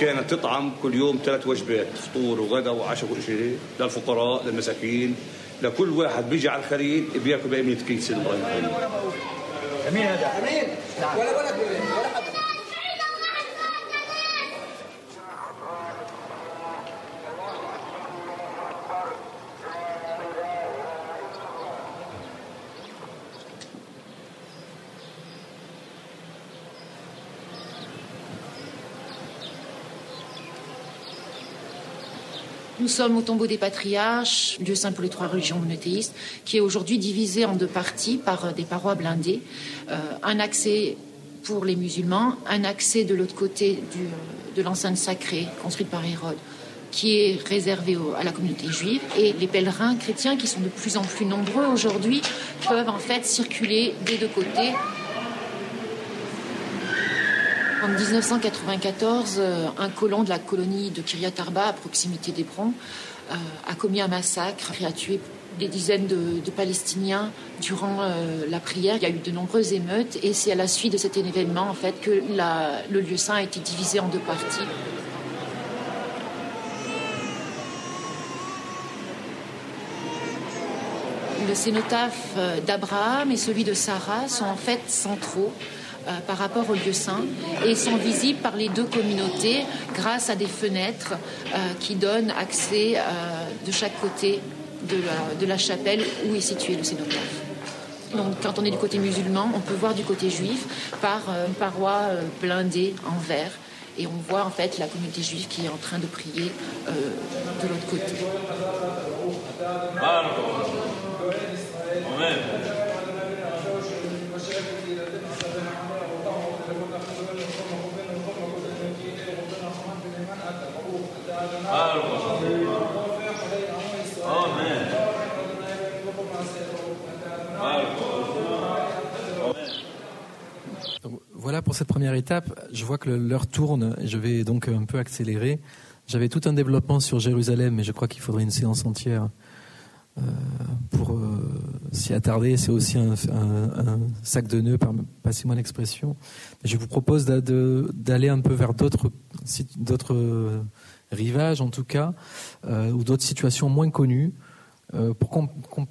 Speaker 3: كانت تطعم كل يوم ثلاث وجبات فطور وغدا وعشاء وكل شيء للفقراء للمساكين لكل واحد بيجي على الخليل بياكل سيدنا إبراهيم الخليل
Speaker 4: أمين هذا. أمين. ولا ولد
Speaker 5: Nous sommes au tombeau des patriarches, lieu saint pour les trois religions monothéistes, qui est aujourd'hui divisé en deux parties par euh, des parois blindées. Euh, un accès pour les musulmans, un accès de l'autre côté euh, de l'enceinte sacrée construite par Hérode, qui est réservé à la communauté juive. Et les pèlerins chrétiens, qui sont de plus en plus nombreux aujourd'hui, peuvent en fait circuler des deux côtés en 1994, euh, un colon de la colonie de Kiryat Arba, à proximité d'Hébron, euh, a commis un massacre et a tué des dizaines de, Palestiniens durant euh, la prière. Il y a eu de nombreuses émeutes et c'est à la suite de cet événement en fait que le lieu saint a été divisé en deux parties. Le cénotaphe d'Abraham et celui de Sarah sont en fait centraux par rapport au lieu saint et sont visibles par les deux communautés grâce à des fenêtres euh, qui donnent accès euh, de chaque côté de la, chapelle où est situé le cénotaphe. Donc, quand on est du côté musulman, on peut voir du côté juif par euh, une paroi euh, blindée en verre. Et on voit en fait la communauté juive qui est en train de prier euh, de l'autre côté.
Speaker 1: Voilà pour cette première étape. Je vois que l'heure tourne et je vais donc un peu accélérer. J'avais tout un développement sur Jérusalem, mais je crois qu'il faudrait une séance entière euh, pour euh, s'y attarder. C'est aussi un, un- sac de nœuds, passez-moi l'expression. Je vous propose d'aller un peu vers d'autres rivages, en tout cas, euh, ou d'autres situations moins connues, euh, pour com- com-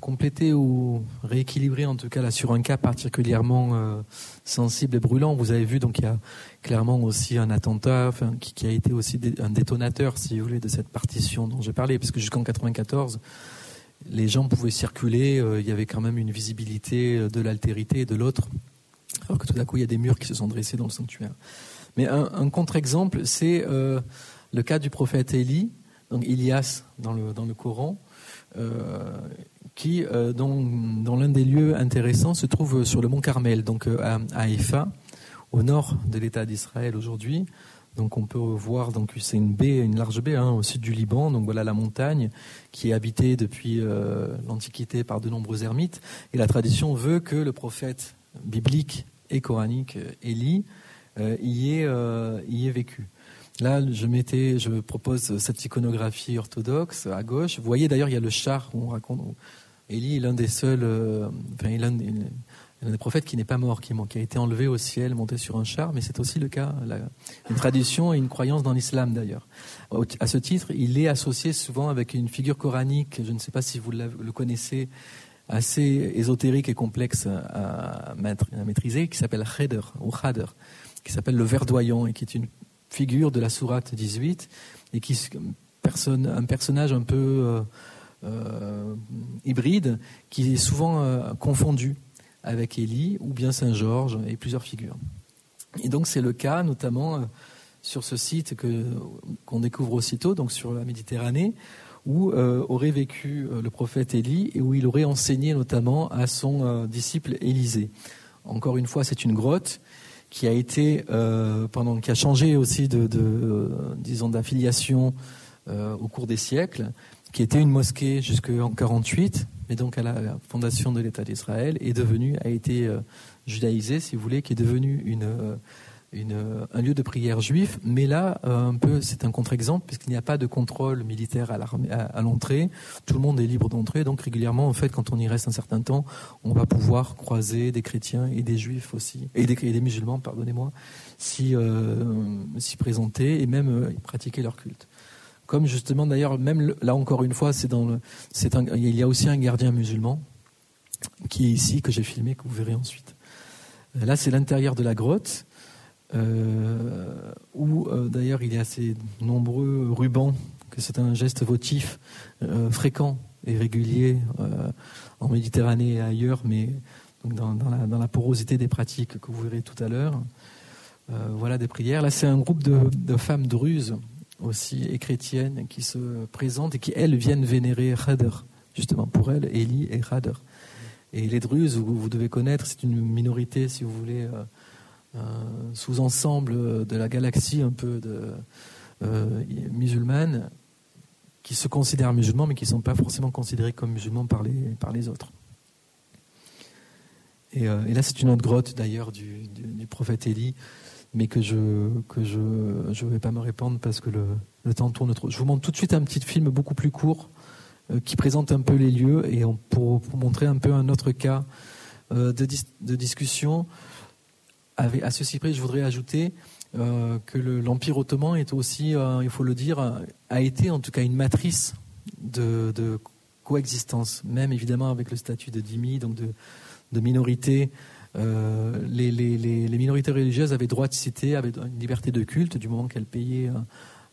Speaker 1: compléter ou rééquilibrer en tout cas là sur un cas particulièrement euh, sensible et brûlant. Vous avez vu donc il y a clairement aussi un attentat qui, a été aussi un détonateur, si vous voulez, de cette partition dont j'ai parlé, parce que jusqu'en 94, les gens pouvaient circuler, il y avait quand même une visibilité de l'altérité et de l'autre, alors que tout d'un coup il y a des murs qui se sont dressés dans le sanctuaire. Mais un, contre-exemple, c'est le cas du prophète Élie, donc Ilias dans le, Coran, euh, qui, euh, dans, l'un des lieux intéressants, se trouve sur le mont Carmel, donc euh, à, à Haïfa, au nord de l'État d'Israël aujourd'hui, Donc on peut voir, donc c'est une baie, une large baie hein, au sud du Liban. Donc voilà la montagne qui est habitée depuis l'Antiquité par de nombreux ermites. Et la tradition veut que le prophète biblique et coranique Élie y, est vécu. Là, je mettais, je propose cette iconographie orthodoxe à gauche. Vous voyez d'ailleurs, il y a le char où on raconte. Élie est l'un des seuls, enfin, l'un il a des prophètes qui n'est pas mort, qui, a été enlevé au ciel, monté sur un char, mais c'est aussi le cas, une tradition et une croyance dans l'islam d'ailleurs. À ce titre, il est associé souvent avec une figure coranique, je ne sais pas si vous le connaissez, assez ésotérique et complexe à, maîtriser, qui s'appelle Kheder, ou Khader, qui s'appelle le verdoyant et qui est une figure de la sourate 18 et qui un personnage un peu euh, euh, hybride qui est souvent euh, confondu avec Élie ou bien Saint-Georges et plusieurs figures. Et donc c'est le cas notamment sur ce site qu'on découvre aussitôt, donc sur la Méditerranée, où aurait vécu le prophète Élie et où il aurait enseigné notamment à son disciple Élisée. Encore une fois, c'est une grotte qui a été pendant qui a changé aussi de, disons d'affiliation au cours des siècles, qui était une mosquée jusqu'en 48 mais donc à la fondation de l'État d'Israël, est devenu, a été euh, judaïsé, si vous voulez, qui est devenu une, euh, un lieu de prière juif. Mais là, euh, un peu, c'est un contre-exemple, puisqu'il n'y a pas de contrôle militaire à, l'entrée. Tout le monde est libre d'entrer. Donc régulièrement, en fait, quand on y reste un certain temps, on va pouvoir croiser des chrétiens et des juifs aussi, et des, musulmans, pardonnez-moi, s'y si présenter et même pratiquer leur culte. Comme justement, d'ailleurs, même là encore une fois, c'est il y a aussi un gardien musulman qui est ici que j'ai filmé, que vous verrez ensuite. Euh, là, c'est l'intérieur de la grotte. Euh, où euh, d'ailleurs il y a ces nombreux rubans, que c'est un geste votif fréquent et régulier en Méditerranée et ailleurs, mais dans, la, porosité des pratiques que vous verrez tout à l'heure. voilà des prières. Là, c'est un groupe de, femmes druzes aussi et chrétiennes qui se présentent et qui, elles, viennent vénérer Khader, justement, pour elles, Eli et Khader. Et les Druzes, vous, devez connaître, c'est une minorité, si vous voulez, euh, sous-ensemble de la galaxie un peu euh, musulmane, qui se considèrent musulmans, mais qui ne sont pas forcément considérés comme musulmans par les, par les autres. Et, euh, là, c'est une autre grotte, d'ailleurs, du, du, prophète Élie mais que je que je je vais pas me répandre parce que le, le, temps tourne trop. Je vous montre tout de suite un petit film beaucoup plus court euh, qui présente un peu les lieux et pour, pour, montrer un peu un autre cas de, de, discussion. À ceci près, je voudrais ajouter euh, que l'Empire ottoman est aussi, euh, il faut le dire, a été en tout cas une matrice de, coexistence, même évidemment avec le statut de dhimmi, donc de, minorité euh, les, minorités religieuses avaient droit de citer, avaient une liberté de culte du moment qu'elles payaient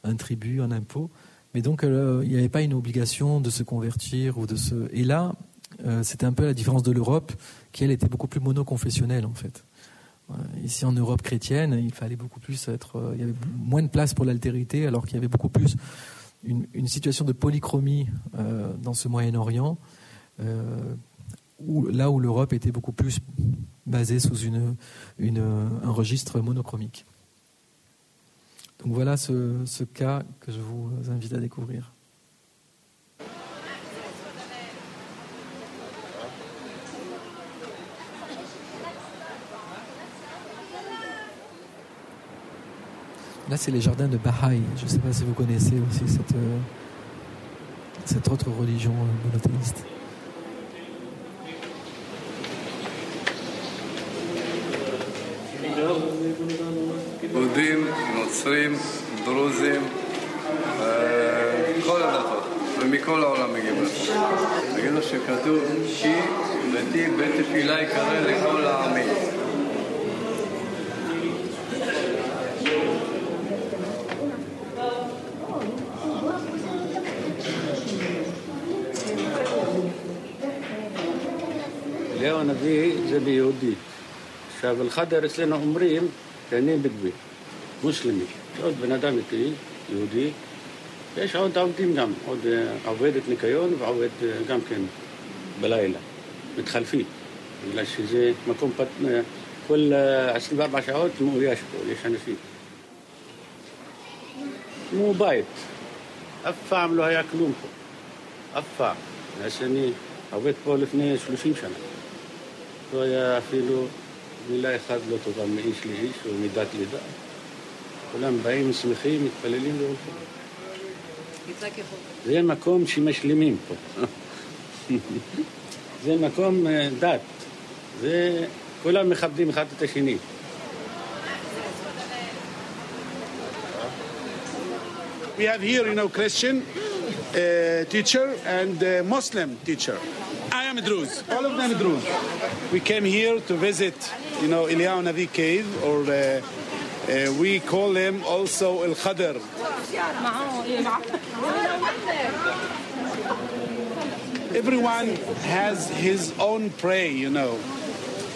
Speaker 1: un, tribut, un impôt. Mais donc, il n'y avait pas une obligation de se convertir ou de se. Et là, c'était un peu la différence de l'Europe, qui elle était beaucoup plus monoconfessionnelle en fait. Ici, en Europe chrétienne, il fallait beaucoup plus être. il y avait moins de place pour l'altérité, alors qu'il y avait beaucoup plus une, situation de polychromie dans ce Moyen-Orient là où l'Europe était beaucoup plus basée sous une, un registre monochromique. Donc voilà ce, cas que je vous invite à découvrir. Là, c'est les jardins de Baha'i. Je ne sais pas si vous connaissez aussi cette, euh, cette autre religion monothéiste.
Speaker 6: יהודים, נוצרים, דרוזים, כל הדתות, ומכל העולם מגיעים לפה. תגידו שכתוב כי ביתי בית תפילה יקרא לכל העמים.
Speaker 7: אליהו הנביא זה ביהודי. עכשיו, אל-חדר אצלנו אומרים, שאני בדואי, מוסלמי. יש עוד בן אדם איתי, יהודי, ויש עוד עובדים גם, עוד עובדת ניקיון ועובד גם כן בלילה, מתחלפים, בגלל שזה מקום פת... כל 24 שעות מאויש פה, יש אנשים. כמו בית. אף פעם לא היה כלום פה. אף פעם. מאז שאני עובד פה לפני 30 שנה. לא היה אפילו מילה אחת לא טובה מאיש לאיש או מדת לדת. כולם באים, שמחים, מתפללים והולכים. זה מקום שמשלימים פה. זה מקום אה, דת. זה, כולם מכבדים אחד את השני.
Speaker 8: We have here, you know, Christian uh, teacher and uh, Muslim teacher. A Druze. All of them Druze. We came here to visit, you know, Eliyahu Navi cave, or uh, uh, we call him also El Khadr. Everyone has his own pray, you know.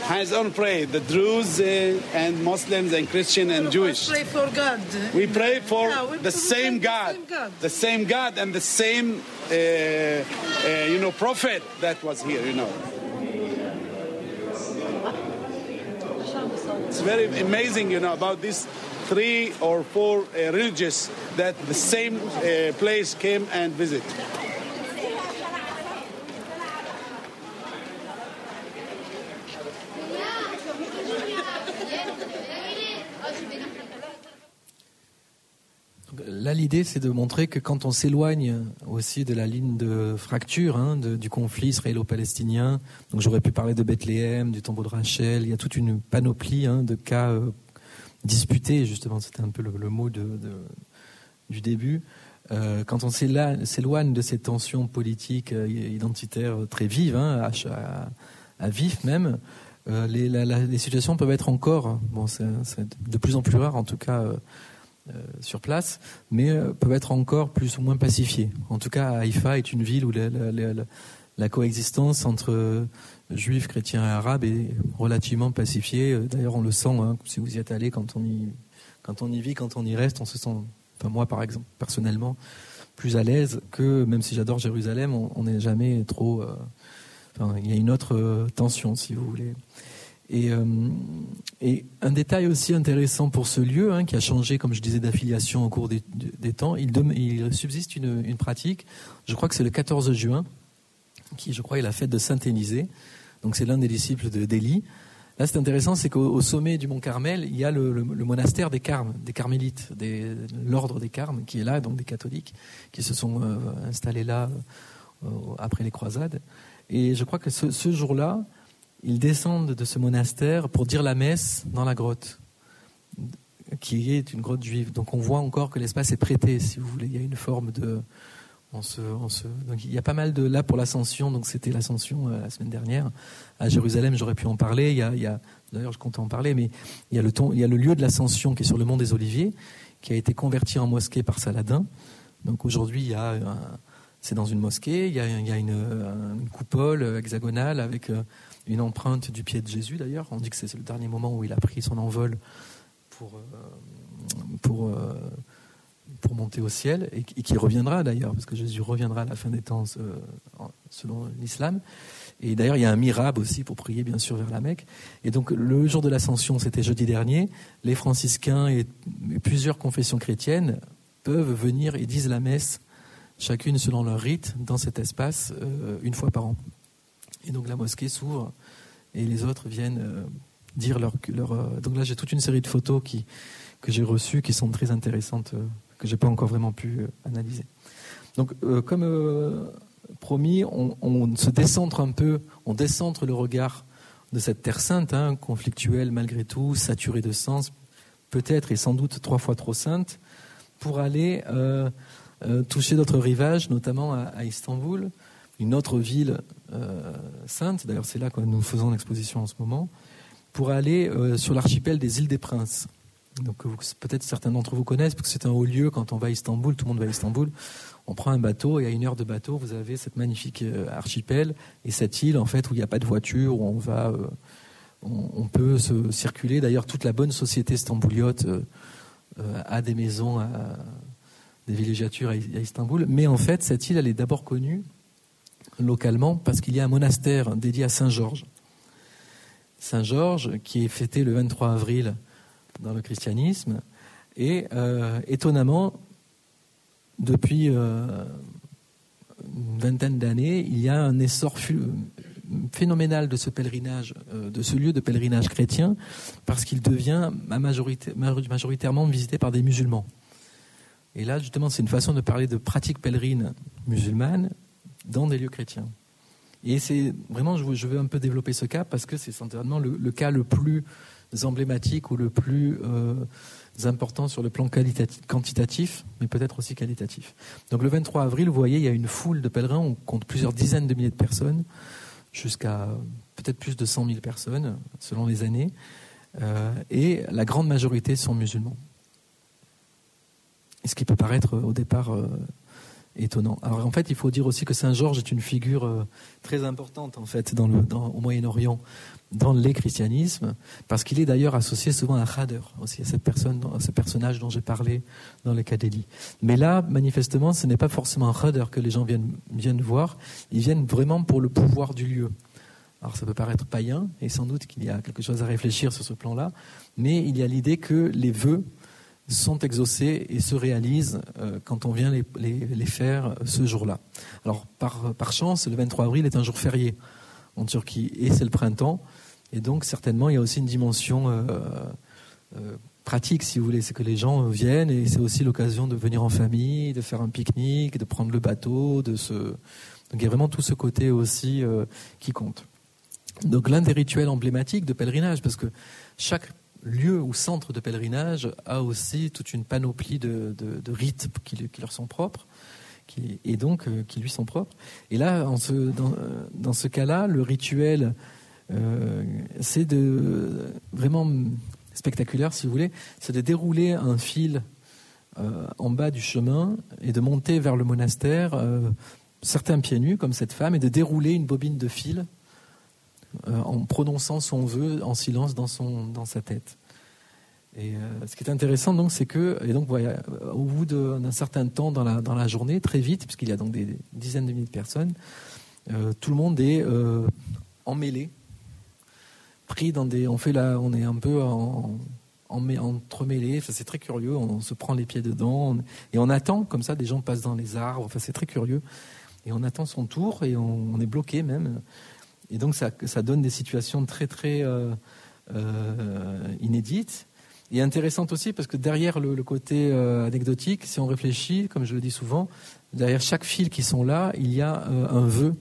Speaker 8: Has own pray. The Druze and Muslims and Christian and Jewish.
Speaker 9: pray for God.
Speaker 8: We pray for
Speaker 9: Yeah, we
Speaker 8: the
Speaker 9: pray
Speaker 8: same
Speaker 9: for
Speaker 8: God,
Speaker 9: the same God.
Speaker 8: the same God, and the same, uh, uh, you know, prophet that was here. You know, it's very amazing, you know, about these three or four uh, religious that the same uh, place came and visit.
Speaker 1: L'idée, c'est de montrer que quand on s'éloigne aussi de la ligne de fracture hein, du conflit israélo-palestinien, donc j'aurais pu parler de Bethléem, du tombeau de Rachel, il y a toute une panoplie hein, de cas euh, disputés, justement, c'était un peu le, mot du début. Euh, quand on s'éloigne de ces tensions politiques euh, identitaires très vives, hein, à, vif même, euh, les, situations peuvent être encore, bon, c'est de plus en plus rare en tout cas sur place, mais euh, peuvent être encore plus ou moins pacifiées. En tout cas, Haïfa est une ville où la, coexistence entre euh, juifs, chrétiens et arabes est relativement pacifiée. Euh, D'ailleurs, on le sent hein, si vous y êtes allé, quand on y, quand on y vit, quand on y reste, on se sent, enfin moi par exemple, personnellement, plus à l'aise que, même si j'adore Jérusalem, on n'est jamais trop... euh, il y a une autre euh, tension, si vous voulez. Et, euh, et un détail aussi intéressant pour ce lieu, hein, qui a changé, comme je disais, d'affiliation au cours des, temps, il, subsiste une, pratique, je crois que c'est le 14 juin, qui, je crois, est la fête de Saint-Élisée. Donc c'est l'un des disciples de d'Élie. Là, c'est intéressant, c'est qu'au au sommet du mont Carmel, il y a le, monastère des Carmes, des Carmélites, des- l'ordre des Carmes, qui est là, donc des catholiques, qui se sont euh, installés là euh, après les croisades. Et je crois que ce jour-là, ils descendent de ce monastère pour dire la messe dans la grotte, qui est une grotte juive. Donc on voit encore que l'espace est prêté, si vous voulez. Il y a une forme de... Donc il y a pas mal de... Là, pour l'ascension, donc c'était l'ascension euh, la semaine dernière. À Jérusalem, j'aurais pu en parler. Il y a, D'ailleurs, je comptais en parler, mais il y, a le ton- il y a le lieu de l'ascension qui est sur le mont des Oliviers, qui a été converti en mosquée par Saladin. Donc aujourd'hui, il y a c'est dans une mosquée, il y a, euh, une coupole hexagonale avec euh, une empreinte du pied de Jésus d'ailleurs. On dit que c'est le dernier moment où il a pris son envol pour, euh, euh, monter au ciel et, qui- reviendra d'ailleurs, parce que Jésus reviendra à la fin des temps euh, selon l'islam. Et d'ailleurs, il y a un mirabe aussi pour prier, bien sûr, vers la Mecque. Et donc, le jour de l'ascension, c'était jeudi dernier, les franciscains et plusieurs confessions chrétiennes peuvent venir et disent la messe, chacune selon leur rite, dans cet espace, une fois par an. Et donc, la mosquée s'ouvre et les autres viennent euh, dire leur. leur euh, donc là, j'ai toute une série de photos qui, que j'ai reçues qui sont très intéressantes, euh, que j'ai pas encore vraiment pu analyser. Donc, comme promis, on, se décentre un peu, on décentre le regard de cette terre sainte, hein, conflictuelle malgré tout, saturée de sens, peut-être et sans doute trois fois trop sainte, pour aller toucher d'autres rivages, notamment à, Istanbul, une autre ville sainte, d'ailleurs c'est là que nous faisons l'exposition en ce moment, pour aller euh, sur l'archipel des îles des Princes. Donc peut-être certains d'entre vous connaissent, parce que c'est un haut lieu quand on va à Istanbul, tout le monde va à Istanbul. On prend un bateau et à une heure de bateau, vous avez cette magnifique euh, archipel et cette île en fait où il n'y a pas de voiture, où on va, euh, on, peut se circuler. D'ailleurs, toute la bonne société stambouliote euh, euh, a des maisons, des villégiatures à Istanbul. Mais en fait, cette île, elle est d'abord connue localement parce qu'il y a un monastère dédié à Saint Georges. Saint Georges, qui est fêté le 23 avril dans le christianisme. Et euh, étonnamment, depuis une vingtaine d'années, il y a un essor phénoménal de ce pèlerinage, de ce lieu de pèlerinage chrétien, parce qu'il devient majoritairement visité par des musulmans. Et là, justement, c'est une façon de parler de pratiques pèlerines musulmanes dans des lieux chrétiens. Et c'est vraiment, je veux un peu développer ce cas parce que c'est certainement le, cas le plus emblématique ou le plus euh, important sur le plan quantitatif, mais peut-être aussi qualitatif. Donc le 23 avril, vous voyez, il y a une foule de pèlerins, on compte plusieurs dizaines de milliers de personnes, jusqu'à peut-être plus de 100 000 personnes selon les années, euh, et la grande majorité sont musulmans. Ce qui peut paraître au départ euh, étonnant. Alors en fait, il faut dire aussi que Saint Georges est une figure euh, très importante en fait au Moyen-Orient, dans les christianismes, parce qu'il est d'ailleurs associé souvent à Khader, aussi à cette personne, à ce personnage dont j'ai parlé dans le cas d'Élie. Mais là, manifestement, ce n'est pas forcément Khader que les gens viennent, viennent voir, ils viennent vraiment pour le pouvoir du lieu. Alors ça peut paraître païen, et sans doute qu'il y a quelque chose à réfléchir sur ce plan-là, mais il y a l'idée que les vœux sont exaucés et se réalisent euh, quand on vient les, les, faire euh, ce jour-là. Alors par, par, chance, le 23 avril est un jour férié en Turquie et c'est le printemps. Et donc certainement, il y a aussi une dimension euh, pratique, si vous voulez. C'est que les gens viennent et c'est aussi l'occasion de venir en famille, de faire un pique-nique, de prendre le bateau. De se... Donc il y a vraiment tout ce côté aussi qui compte. Donc l'un des rituels emblématiques de pèlerinage, parce que chaque lieu ou centre de pèlerinage a aussi toute une panoplie de, rites qui, leur sont propres. Et donc euh, qui lui sont propres. Et là, ce, dans, ce cas-là, le rituel, euh, c'est de vraiment spectaculaire, si vous voulez, c'est de dérouler un fil euh, en bas du chemin et de monter vers le monastère, certains pieds nus, comme cette femme, et de dérouler une bobine de fil euh, en prononçant son vœu en silence dans, son, dans sa tête. Et euh, ce qui est intéressant, donc, c'est que, et donc, voilà, au bout d'un certain temps dans la, dans la journée, très vite, puisqu'il y a donc des, dizaines de milliers de personnes, euh, tout le monde est emmêlé, pris dans des. On fait là, on est un peu en, en, entremêlé. Enfin, c'est très curieux. On, se prend les pieds dedans et on attend comme ça. Des gens passent dans les arbres. Enfin, c'est très curieux. Et on attend son tour et on est bloqué même. Et donc ça, donne des situations très très euh, euh, inédites et intéressantes aussi parce que derrière le, côté euh, anecdotique, si on réfléchit, comme je le dis souvent, derrière chaque fil qui sont là, il y a un vœu.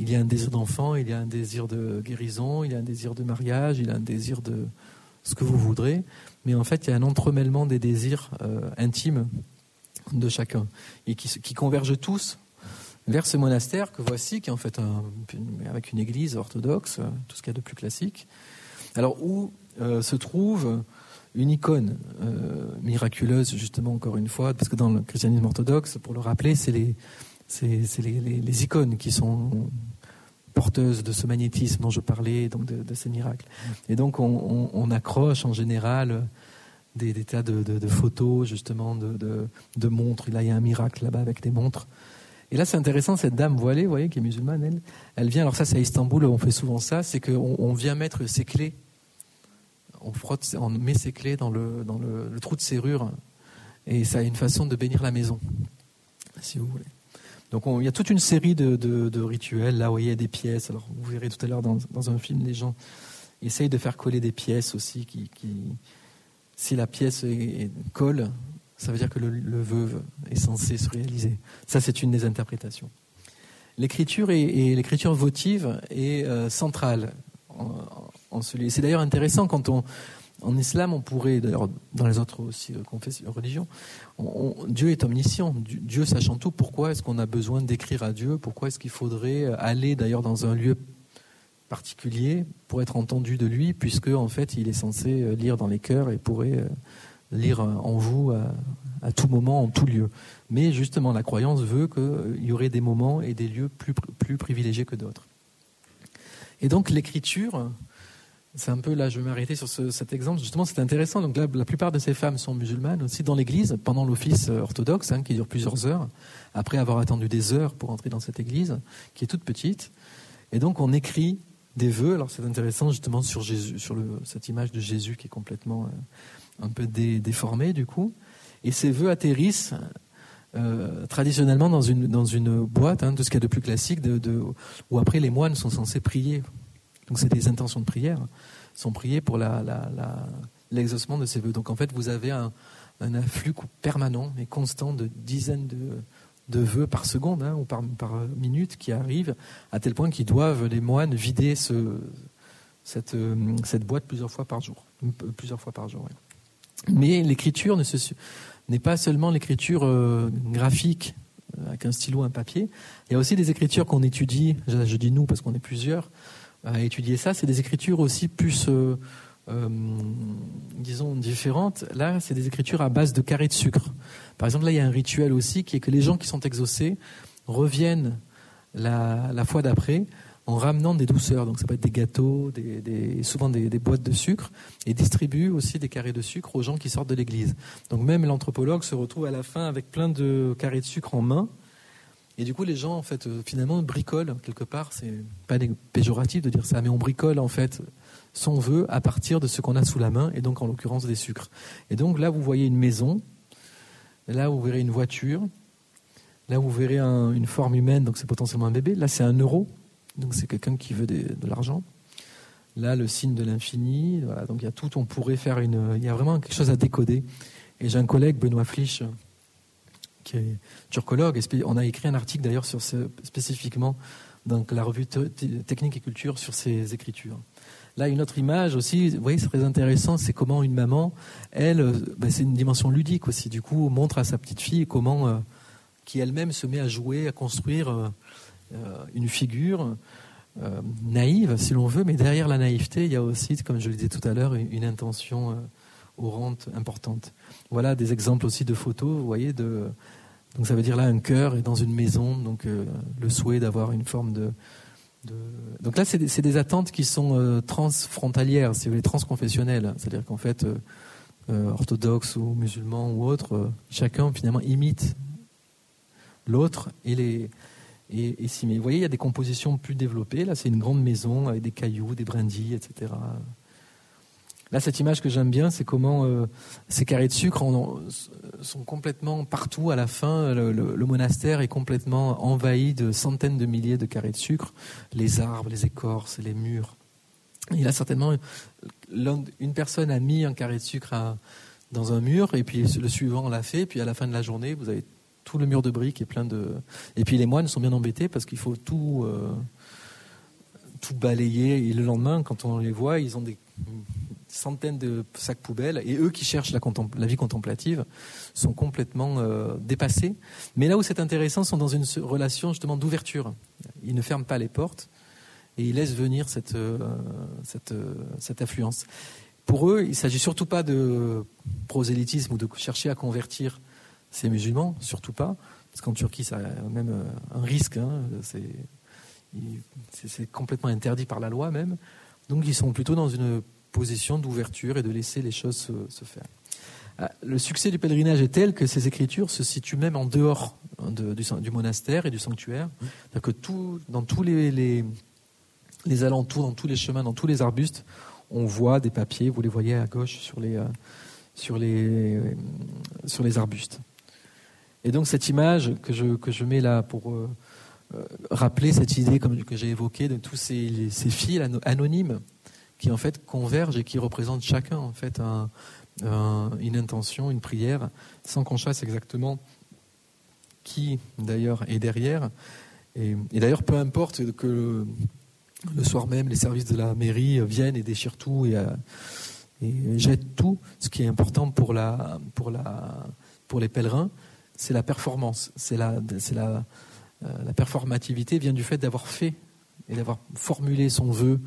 Speaker 1: Il y a un désir d'enfant, il y a un désir de guérison, il y a un désir de mariage, il y a un désir de ce que vous voudrez. Mais en fait, il y a un entremêlement des désirs intimes de chacun et qui, qui convergent tous vers ce monastère que voici, qui est en fait un, avec une église orthodoxe, tout ce qu'il y a de plus classique. Alors où euh, se trouve une icône euh, miraculeuse, justement, encore une fois, parce que dans le christianisme orthodoxe, pour le rappeler, c'est les, les, les, icônes qui sont porteuses de ce magnétisme dont je parlais, donc de, ces miracles. Et donc on, accroche en général des, des tas de, de, photos, justement, de, montres. Là, il y a un miracle là-bas avec des montres. Et là, c'est intéressant, cette dame voilée, vous voyez, qui est musulmane, elle, elle vient, alors ça, c'est à Istanbul, on fait souvent ça, c'est qu'on on vient mettre ses clés, on frotte, on met ses clés dans le, dans le, trou de serrure, et ça a une façon de bénir la maison, si vous voulez. Donc il y a toute une série de, de, rituels, là où il y a des pièces, alors vous verrez tout à l'heure dans, dans, un film, les gens essayent de faire coller des pièces aussi, qui si la pièce colle, ça veut dire que le, vœu est censé se réaliser. Ça, c'est une des interprétations. L'écriture et, l'écriture votive est euh, centrale en, celui. C'est d'ailleurs intéressant quand on, en islam, on pourrait, d'ailleurs dans les autres aussi euh, confessions, religions, Dieu est omniscient. Dieu sachant tout, pourquoi est-ce qu'on a besoin d'écrire à Dieu? Pourquoi est-ce qu'il faudrait aller d'ailleurs dans un lieu particulier pour être entendu de lui, puisque en fait il est censé euh, lire dans les cœurs et pourrait lire en vous à, tout moment, en tout lieu. Mais justement, la croyance veut qu'il y aurait des moments et des lieux plus, plus privilégiés que d'autres. Et donc l'écriture, c'est un peu là, je vais m'arrêter sur cet exemple. Justement, c'est intéressant. Donc là, la plupart de ces femmes sont musulmanes aussi dans l'Église pendant l'office orthodoxe, hein, qui dure plusieurs heures, après avoir attendu des heures pour entrer dans cette Église, qui est toute petite. Et donc on écrit des vœux. Alors c'est intéressant justement sur Jésus, sur cette image de Jésus qui est complètement euh, un peu déformé du coup. Et ces vœux atterrissent euh, traditionnellement dans une, boîte, hein, de ce qu'il y a de plus classique, où après les moines sont censés prier. Donc c'est des intentions de prière, sont priées pour l'exaucement de ces vœux. Donc en fait, vous avez un, afflux permanent et constant de dizaines de, vœux par seconde hein, ou par, minute qui arrivent, à tel point qu'ils doivent, les moines, vider ce, cette, boîte plusieurs fois par jour. Plusieurs fois par jour. Mais l'écriture n'est pas seulement l'écriture euh, graphique euh, avec un stylo, un papier. Il y a aussi des écritures qu'on étudie, je, dis nous parce qu'on est plusieurs à étudier ça, c'est des écritures aussi plus, euh, disons, différentes. Là, c'est des écritures à base de carrés de sucre. Par exemple, là, il y a un rituel aussi qui est que les gens qui sont exaucés reviennent la fois d'après en ramenant des douceurs. Donc ça peut être des gâteaux, souvent des, boîtes de sucre, et distribuent aussi des carrés de sucre aux gens qui sortent de l'église. Donc même l'anthropologue se retrouve à la fin avec plein de carrés de sucre en main. Et du coup, les gens, en fait, euh, finalement, bricolent quelque part. C'est pas péjoratif de dire ça, mais on bricole en fait son vœu à partir de ce qu'on a sous la main, et donc en l'occurrence des sucres. Et donc là, vous voyez une maison, là, vous verrez une voiture, là, vous verrez un, une forme humaine, donc c'est potentiellement un bébé. Là, c'est un euro, c'est quelqu'un qui veut de l'argent. Là, le signe de l'infini. Donc il y a tout. On pourrait faire. Il y a vraiment quelque chose à décoder. Et j'ai un collègue, Benoît Flich, qui est turcologue. On a écrit un article d'ailleurs sur spécifiquement dans la revue Technique et Culture sur ces écritures. Là, une autre image aussi, vous voyez, c'est très intéressant, c'est comment une maman, elle, ben, c'est une dimension ludique aussi, du coup, montre à sa petite fille comment, euh, qui elle-même se met à jouer, à construire euh, une figure euh, naïve, si l'on veut, mais derrière la naïveté, il y a aussi, comme je le disais tout à l'heure, une, intention orante importante. Voilà des exemples aussi de photos, vous voyez, de, donc ça veut dire là un cœur et dans une maison, donc euh, le souhait d'avoir une forme de. Donc là, c'est des, attentes qui sont euh, transfrontalières, si vous voulez, transconfessionnelles. C'est-à-dire qu'en fait, euh, euh, orthodoxes ou musulmans ou autres, euh, chacun finalement imite l'autre et les et, et vous voyez, il y a des compositions plus développées. Là, c'est une grande maison avec des cailloux, des brindilles, etc. Là, cette image que j'aime bien, c'est comment euh, ces carrés de sucre sont complètement partout. À la fin, le, monastère est complètement envahi de centaines de milliers de carrés de sucre. Les arbres, les écorces, les murs. Il a certainement une personne a mis un carré de sucre dans un mur et puis le suivant l'a fait. Puis à la fin de la journée, vous avez tout le mur de briques et plein de. Et puis les moines sont bien embêtés parce qu'il faut tout. Euh, tout balayer et le lendemain, quand on les voit, ils ont des centaines de sacs poubelles et eux qui cherchent la, vie contemplative sont complètement euh, dépassés. Mais là où c'est intéressant, sont dans une relation justement d'ouverture. Ils ne ferment pas les portes et ils laissent venir cette, euh, cette, euh, cette affluence. Pour eux, il ne s'agit surtout pas de prosélytisme ou de chercher à convertir ces musulmans, surtout pas, parce qu'en Turquie, ça a même un risque. Hein, c'est complètement interdit par la loi même. Donc ils sont plutôt dans une position d'ouverture et de laisser les choses se, se, faire. Ah, le succès du pèlerinage est tel que ces écritures se situent même en dehors de, du, du, monastère et du sanctuaire. Que tout, dans tous les, les, les, alentours, dans tous les chemins, dans tous les arbustes, on voit des papiers, vous les voyez à gauche sur les, euh, sur les, euh, sur les arbustes. Et donc cette image que je, que je mets là pour euh, rappeler cette idée que j'ai évoquée de tous ces, ces fils anonymes qui en fait convergent et qui représentent chacun en fait un, un, une intention, une prière, sans qu'on sache exactement qui d'ailleurs est derrière. Et, d'ailleurs, peu importe que le, soir même les services de la mairie viennent et déchirent tout et, et jettent tout, ce qui est important pour, la, pour, la, pour les pèlerins, c'est la performance, c'est la, la, euh, la performativité vient du fait d'avoir fait et d'avoir formulé son vœu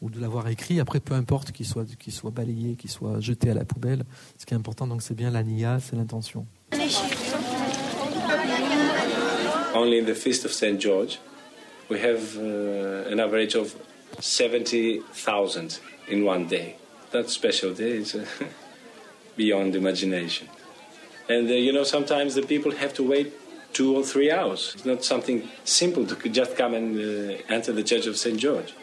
Speaker 1: ou de l'avoir écrit. Après, peu importe qu'il soit, soit balayé, qu'il soit jeté à la poubelle. Ce qui est important, donc, c'est bien la niya, c'est l'intention.
Speaker 9: Only in the feast of St. George, we have uh, an average of 70,000 in one day. That special day is uh, beyond imagination. And uh, you know, sometimes the people have to wait two or three hours. It's not something simple to just come and uh, enter the Church of St. George.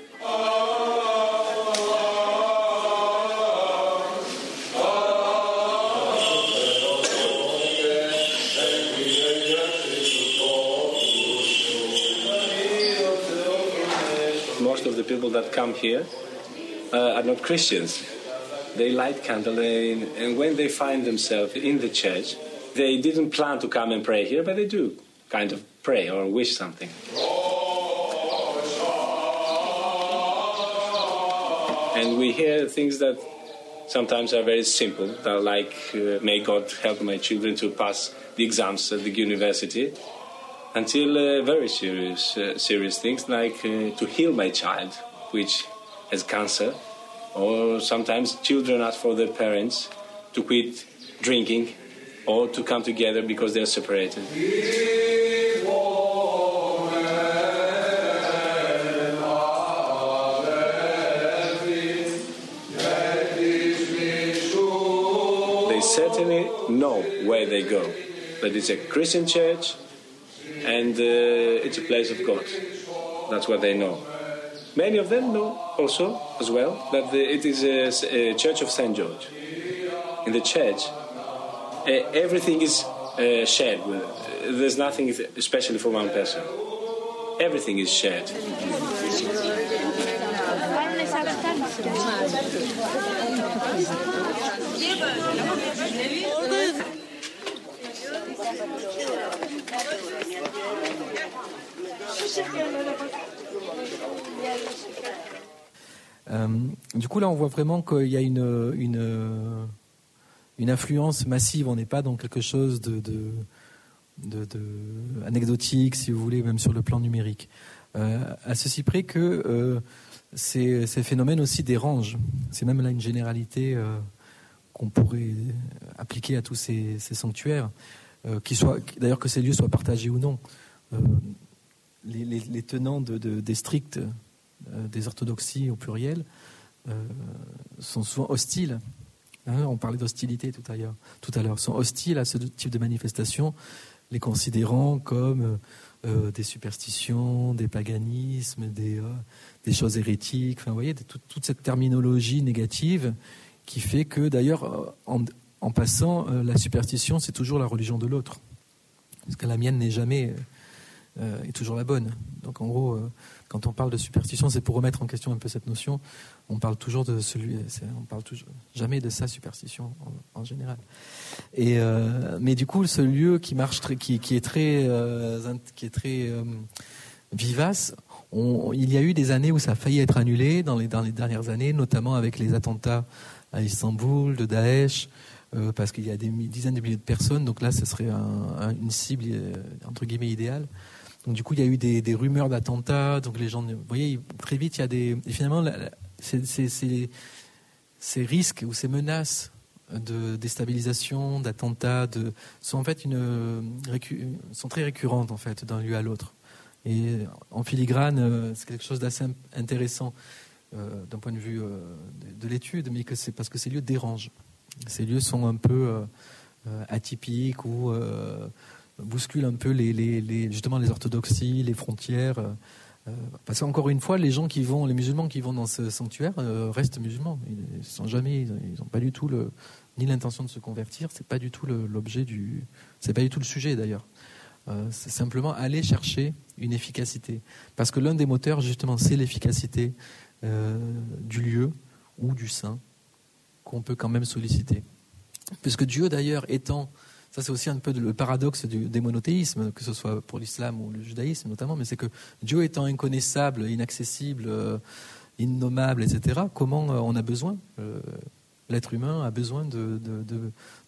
Speaker 9: Most of the people that come here uh, are not Christians. They light candle, and, and when they find themselves in the church, they didn't plan to come and pray here, but they do kind of pray or wish something. And we hear things that sometimes are very simple, like, uh, may God help my children to pass the exams at the university, until uh, very serious, uh, serious things like uh, to heal my child, which has cancer, or sometimes children ask for their parents to quit drinking or to come together because they're separated. They certainly know where they go. That it's a Christian church and uh, it's a place of God. That's what they know. Many of them know also, as well, that the, it is a, a, church of St. George. In the church, uh, everything is uh, shared. There's nothing especially for one person. Everything is shared.
Speaker 1: Euh, du coup, là, on voit vraiment qu'il y a une, influence massive. On n'est pas dans quelque chose de, anecdotique, si vous voulez, même sur le plan numérique. Euh, à ceci près que euh, ces, phénomènes aussi dérangent. C'est même là une généralité euh, qu'on pourrait appliquer à tous ces, sanctuaires, d'ailleurs que ces lieux soient partagés ou non. Les, tenants de, des stricts euh, des orthodoxies au pluriel euh, sont souvent hostiles. Hein, on parlait d'hostilité tout à l'heure. Tout à l'heure, sont hostiles à ce type de manifestation, les considérant comme euh, des superstitions, des paganismes, des, choses hérétiques. Vous voyez, toute, cette terminologie négative qui fait que, d'ailleurs, en, passant, la superstition, c'est toujours la religion de l'autre. Parce que la mienne n'est jamais est toujours la bonne. Donc, en gros, quand on parle de superstition, c'est pour remettre en question un peu cette notion. On parle toujours de celui, on parle toujours, jamais de sa superstition en, général. Et euh, mais du coup, ce lieu qui marche, qui, est très, euh, qui est très euh, vivace. Il y a eu des années où ça a failli être annulé dans les, dans les dernières années, notamment avec les attentats à Istanbul de Daesh, euh, parce qu'il y a des dizaines de milliers de personnes. Donc là, ce serait un, un, une cible euh, entre guillemets idéale. Donc du coup, il y a eu des, rumeurs d'attentats. Donc les gens, vous voyez, très vite, il y a des. Et finalement, ces, risques ou ces menaces de déstabilisation, d'attentats, sont en fait sont très récurrentes en fait d'un lieu à l'autre. Et en filigrane, euh, c'est quelque chose d'assez intéressant euh, d'un point de vue euh, de, de l'étude, mais que c'est parce que ces lieux dérangent. Ces lieux sont un peu atypiques ou bouscule un peu les, justement les orthodoxies, les frontières. Euh, parce qu'encore une fois, les gens qui vont, les musulmans qui vont dans ce sanctuaire euh, restent musulmans. Ils sont jamais, ils n'ont pas du tout ni l'intention de se convertir. C'est pas du tout l'objet du, c'est pas du tout le sujet d'ailleurs. Euh, c'est simplement aller chercher une efficacité. Parce que l'un des moteurs, justement, c'est l'efficacité euh, du lieu ou du saint qu'on peut quand même solliciter. Puisque Dieu, d'ailleurs, étant ça, c'est aussi un peu le paradoxe du, des monothéismes, que ce soit pour l'islam ou le judaïsme notamment, mais c'est que Dieu étant inconnaissable, inaccessible, euh, innommable, etc., comment euh, on a besoin euh, L'être humain a besoin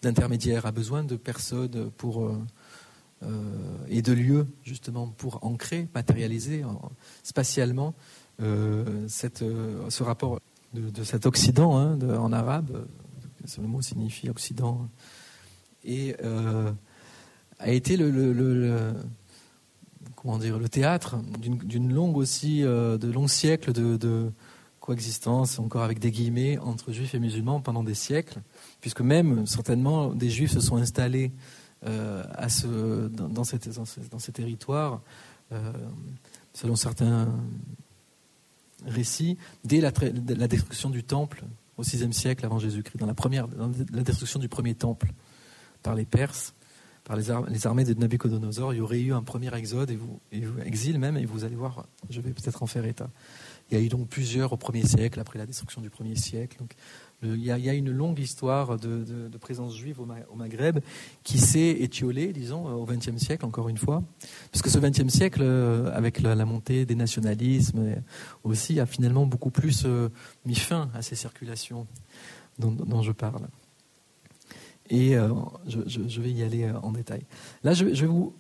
Speaker 1: d'intermédiaires, de, a besoin de personnes pour, et de lieux, justement, pour ancrer, matérialiser en, spatialement ce rapport de, de cet Occident, hein, en arabe, le mot signifie Occident et euh, a été le, comment dire le théâtre d'une longue aussi euh, de longs siècles de, coexistence encore avec des guillemets entre juifs et musulmans pendant des siècles puisque même certainement des juifs se sont installés euh, dans, ces, territoires selon certains récits dès la, la destruction du temple au VIe siècle avant Jésus-Christ dans la première dans la destruction du premier temple par les Perses, par les, ar les armées de Nabucodonosor, il y aurait eu un premier exode et vous, exil même, et vous allez voir, je vais peut-être en faire état. Il y a eu donc plusieurs au premier siècle, après la destruction du premier siècle. Donc, il, y a, une longue histoire de, présence juive au, Maghreb qui s'est étiolée, disons, au XXe siècle, encore une fois. Parce que ce XXe siècle, euh, avec la, montée des nationalismes aussi, a finalement beaucoup plus euh, mis fin à ces circulations dont, je parle. Et euh, je, vais y aller en détail. Là,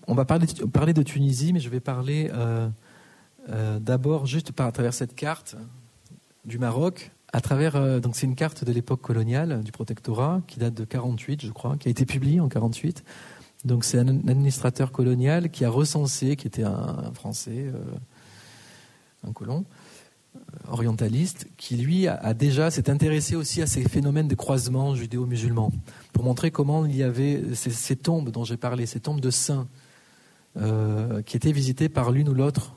Speaker 1: on va parler, de Tunisie, mais je vais parler d'abord juste par, à travers cette carte du Maroc à travers, euh, donc c'est une carte de l'époque coloniale du protectorat qui date de 48, je crois, qui a été publiée en 48. Donc c'est un administrateur colonial qui a recensé, qui était un, Français, euh, un colon euh, orientaliste, qui lui a, déjà s'est intéressé aussi à ces phénomènes de croisement judéo-musulman pour montrer comment il y avait ces, tombes dont j'ai parlé, ces tombes de saints qui étaient visitées par l'une ou l'autre,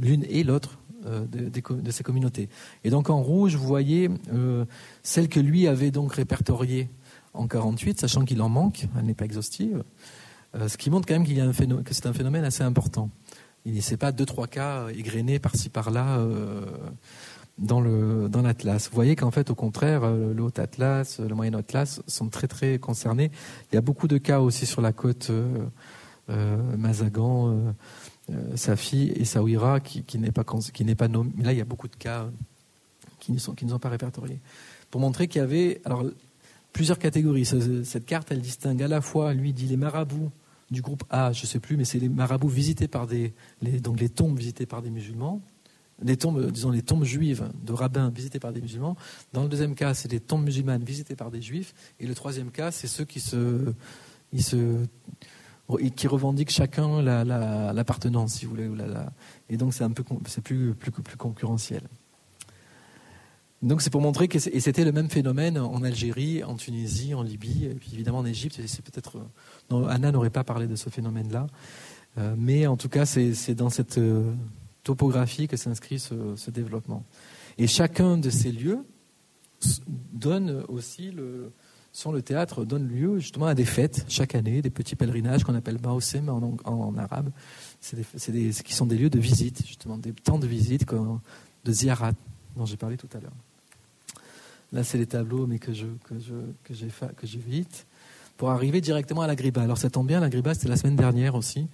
Speaker 1: l'une et l'autre euh, de, ces communautés. Et donc en rouge, vous voyez euh, celle que lui avait donc répertoriée en 48, sachant qu'il en manque, elle n'est pas exhaustive, euh, ce qui montre quand même y a un que c'est un phénomène assez important. Il n'est pas deux trois cas égrenés par-ci par-là dans le dans l'Atlas. Vous voyez qu'en fait, au contraire, le Haut Atlas, le Moyen Atlas sont très très concernés. Il y a beaucoup de cas aussi sur la côte Mazagan euh, sa fille et Saouira qui, qui n'est pas qui n'est pas nommé. Mais là, il y a beaucoup de cas euh, qui ne sont qui ne sont pas répertoriés pour montrer qu'il y avait alors plusieurs catégories. Cette carte, elle distingue à la fois, lui dit les marabouts du groupe A, je ne sais plus, mais c'est les marabouts visités par des donc les tombes visitées par des musulmans. Les tombes, disons les tombes juives de rabbins visitées par des musulmans. Dans le deuxième cas, c'est les tombes musulmanes visitées par des juifs. Et le troisième cas, c'est ceux qui se, ils se qui revendiquent chacun l'appartenance, si vous voulez. et donc c'est un peu c'est plus, plus, plus concurrentiel. Donc c'est pour montrer que c'était le même phénomène en Algérie, en Tunisie, en Libye, et puis évidemment en Égypte. C'est peut-être Anna n'aurait pas parlé de ce phénomène-là, euh, mais en tout cas c'est dans cette euh, topographie que s'inscrit ce, développement. Et chacun de ces lieux donne aussi le, sur le théâtre donne lieu justement à des fêtes chaque année, des petits pèlerinages qu'on appelle Maosem en, arabe, c'est qui sont des lieux de visite, justement, des temps de visite, de ziarat, dont j'ai parlé tout à l'heure. Là, c'est les tableaux, mais que je que je que j'ai que j'évite pour arriver directement à la Griba. Alors ça tombe bien, la Griba, c'était la semaine dernière aussi,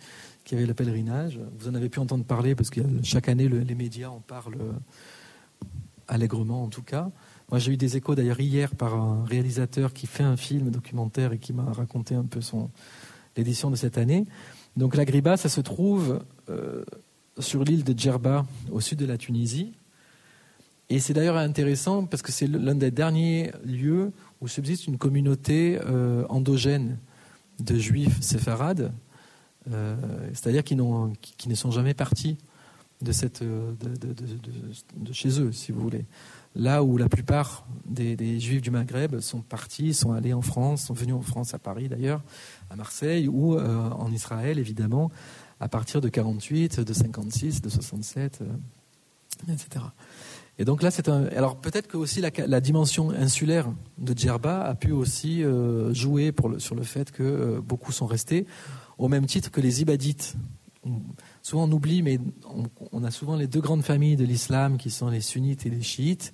Speaker 1: qu'il y avait le pèlerinage. Vous en avez pu entendre parler parce que chaque année, les médias en parlent euh, allègrement, en tout cas. Moi, j'ai eu des échos d'ailleurs hier par un réalisateur qui fait un film documentaire et qui m'a raconté un peu son l'édition de cette année. Donc l'Agriba, ça se trouve euh, sur l'île de Djerba, au sud de la Tunisie. Et c'est d'ailleurs intéressant parce que c'est l'un des derniers lieux où subsiste une communauté euh, endogène de juifs séfarades, euh, c'est-à-dire qui, qui, ne sont jamais partis de, cette, de, de, chez eux, si vous voulez là où la plupart des, juifs du Maghreb sont partis, sont allés en France, sont venus en France, à Paris d'ailleurs, à Marseille, ou euh, en Israël évidemment, à partir de 48, de 56, de 67, euh, etc. Et donc là, c'est un. Alors peut-être que aussi la, dimension insulaire de Djerba a pu aussi euh, jouer sur le fait que beaucoup sont restés, au même titre que les Ibadites souvent on oublie, mais on, a souvent les deux grandes familles de l'islam qui sont les sunnites et les chiites.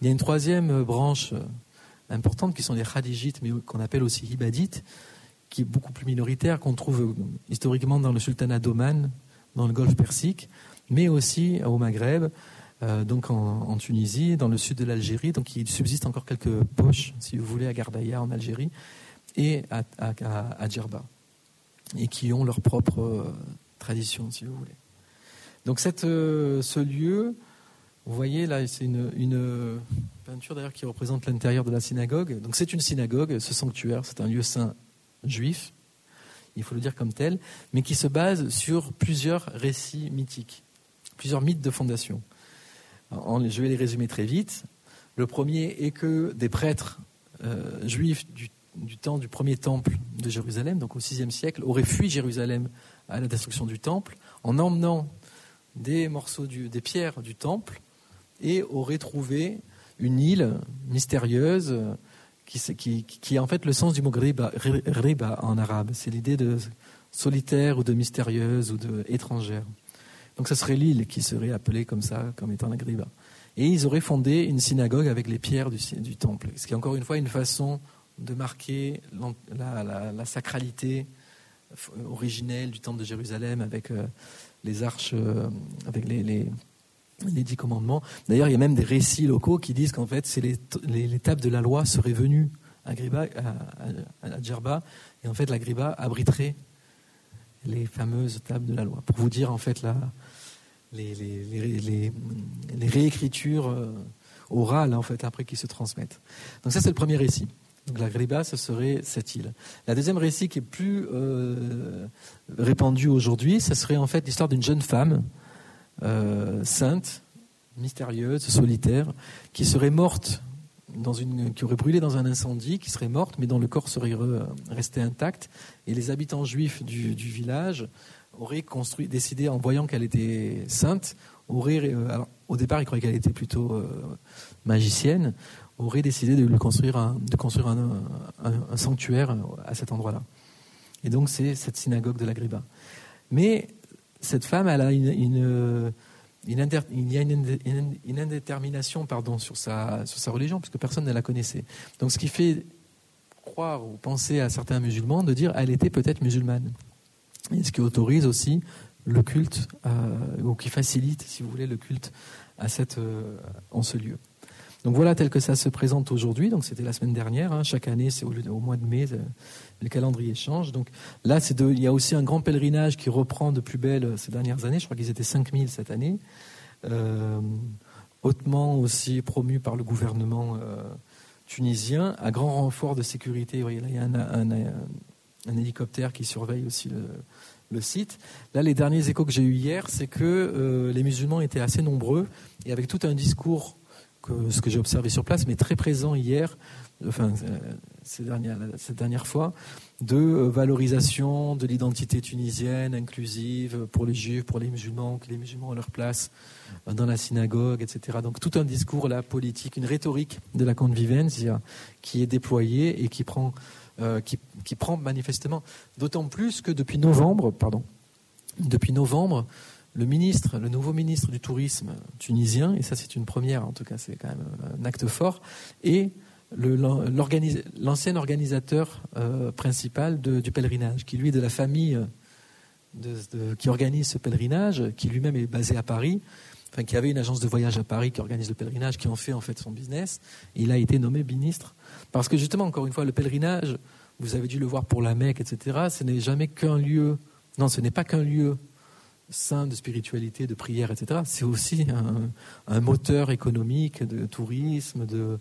Speaker 1: Il y a une troisième euh, branche euh, importante qui sont les khadijites, mais qu'on appelle aussi ibadites, qui est beaucoup plus minoritaire, qu'on trouve euh, historiquement dans le sultanat d'Oman, dans le golfe Persique, mais aussi au Maghreb, donc en, Tunisie, dans le sud de l'Algérie. Donc il subsiste encore quelques poches, si vous voulez, à Gardaïa en Algérie et à, Djerba, et qui ont leur propre tradition, si vous voulez. Donc euh, ce lieu, vous voyez là, c'est une, peinture d'ailleurs qui représente l'intérieur de la synagogue. Donc c'est une synagogue, ce sanctuaire, c'est un lieu saint juif, il faut le dire comme tel, mais qui se base sur plusieurs récits mythiques, plusieurs mythes de fondation. je vais les résumer très vite. Le premier est que des prêtres euh, juifs du, du, temps du premier temple de Jérusalem, donc au VIe siècle, auraient fui Jérusalem à la destruction du temple en emmenant des morceaux des pierres du temple et aurait trouvé une île mystérieuse qui, est en fait le sens du mot riba en arabe. C'est l'idée de solitaire ou de mystérieuse ou de étrangère. Donc, ce serait l'île qui serait appelée comme ça, comme étant la Griba. Et ils auraient fondé une synagogue avec les pierres du, du temple, ce qui est encore une fois une façon de marquer la, sacralité originelle du temple de Jérusalem avec euh, les arches, euh, avec les, dix commandements. D'ailleurs, il y a même des récits locaux qui disent qu'en fait, c'est tables de la loi seraient venues à, Griba, à, Djerba, et en fait, la Griba abriterait les fameuses tables de la loi. Pour vous dire, en fait, la, les, réécritures euh, orales, en fait, après qui se transmettent. Donc ça, c'est le premier récit. La Griba, ce serait cette île. La deuxième récit qui est plus euh, répandu aujourd'hui, ce serait en fait l'histoire d'une jeune femme euh, sainte, mystérieuse, solitaire, qui serait morte dans une, qui aurait brûlé dans un incendie, qui serait morte, mais dont le corps serait resté intact. Et les habitants juifs du, village auraient construit, décidé, en voyant qu'elle était sainte, auraient, euh, au départ, ils croyaient qu'elle était plutôt euh, magicienne, auraient décidé de lui construire un, de construire un, sanctuaire à cet endroit-là. Et donc, c'est cette synagogue de la Griba. Mais cette femme, elle a une il y a une, indétermination pardon, sur, sa, sur sa religion, puisque personne ne la connaissait. Donc ce qui fait croire ou penser à certains musulmans de dire elle était peut-être musulmane. Et ce qui autorise aussi le culte, euh, ou qui facilite, si vous voulez, le culte à cette, euh, en ce lieu. Donc voilà tel que ça se présente aujourd'hui. Donc c'était la semaine dernière. Hein. Chaque année, c'est au, mois de mai, euh, le calendrier change. Donc là, c'est il y a aussi un grand pèlerinage qui reprend de plus belle ces dernières années. Je crois qu'ils étaient 5000 cette année. Euh, hautement aussi promu par le gouvernement euh, tunisien, à grand renfort de sécurité. Il y a un, hélicoptère qui surveille aussi le, site. Là, les derniers échos que j'ai eus hier, c'est que les musulmans étaient assez nombreux et avec tout un discours ce que j'ai observé sur place, mais très présent hier, enfin, euh, ces dernières, cette dernière fois, de euh, valorisation de l'identité tunisienne, inclusive pour les juifs, pour les musulmans, que les musulmans ont leur place euh, dans la synagogue, etc. Donc tout un discours là, politique, une rhétorique de la convivencia qui est déployée et qui prend, qui, qui, prend manifestement, d'autant plus que depuis novembre, pardon, depuis novembre, le ministre, le nouveau ministre du tourisme tunisien, et ça c'est une première, en tout cas c'est quand même un acte fort, et l'ancien organisateur euh, principal du pèlerinage, qui lui est de la famille qui organise ce pèlerinage, qui lui-même est basé à Paris, enfin qui avait une agence de voyage à Paris qui organise le pèlerinage, qui en fait son business. Il a été nommé ministre parce que justement, encore une fois, le pèlerinage, vous avez dû le voir pour la Mecque, etc. Ce n'est jamais qu'un lieu. Non, ce n'est pas qu'un lieu saint de spiritualité, de prière, etc., c'est aussi un, moteur économique de tourisme, de,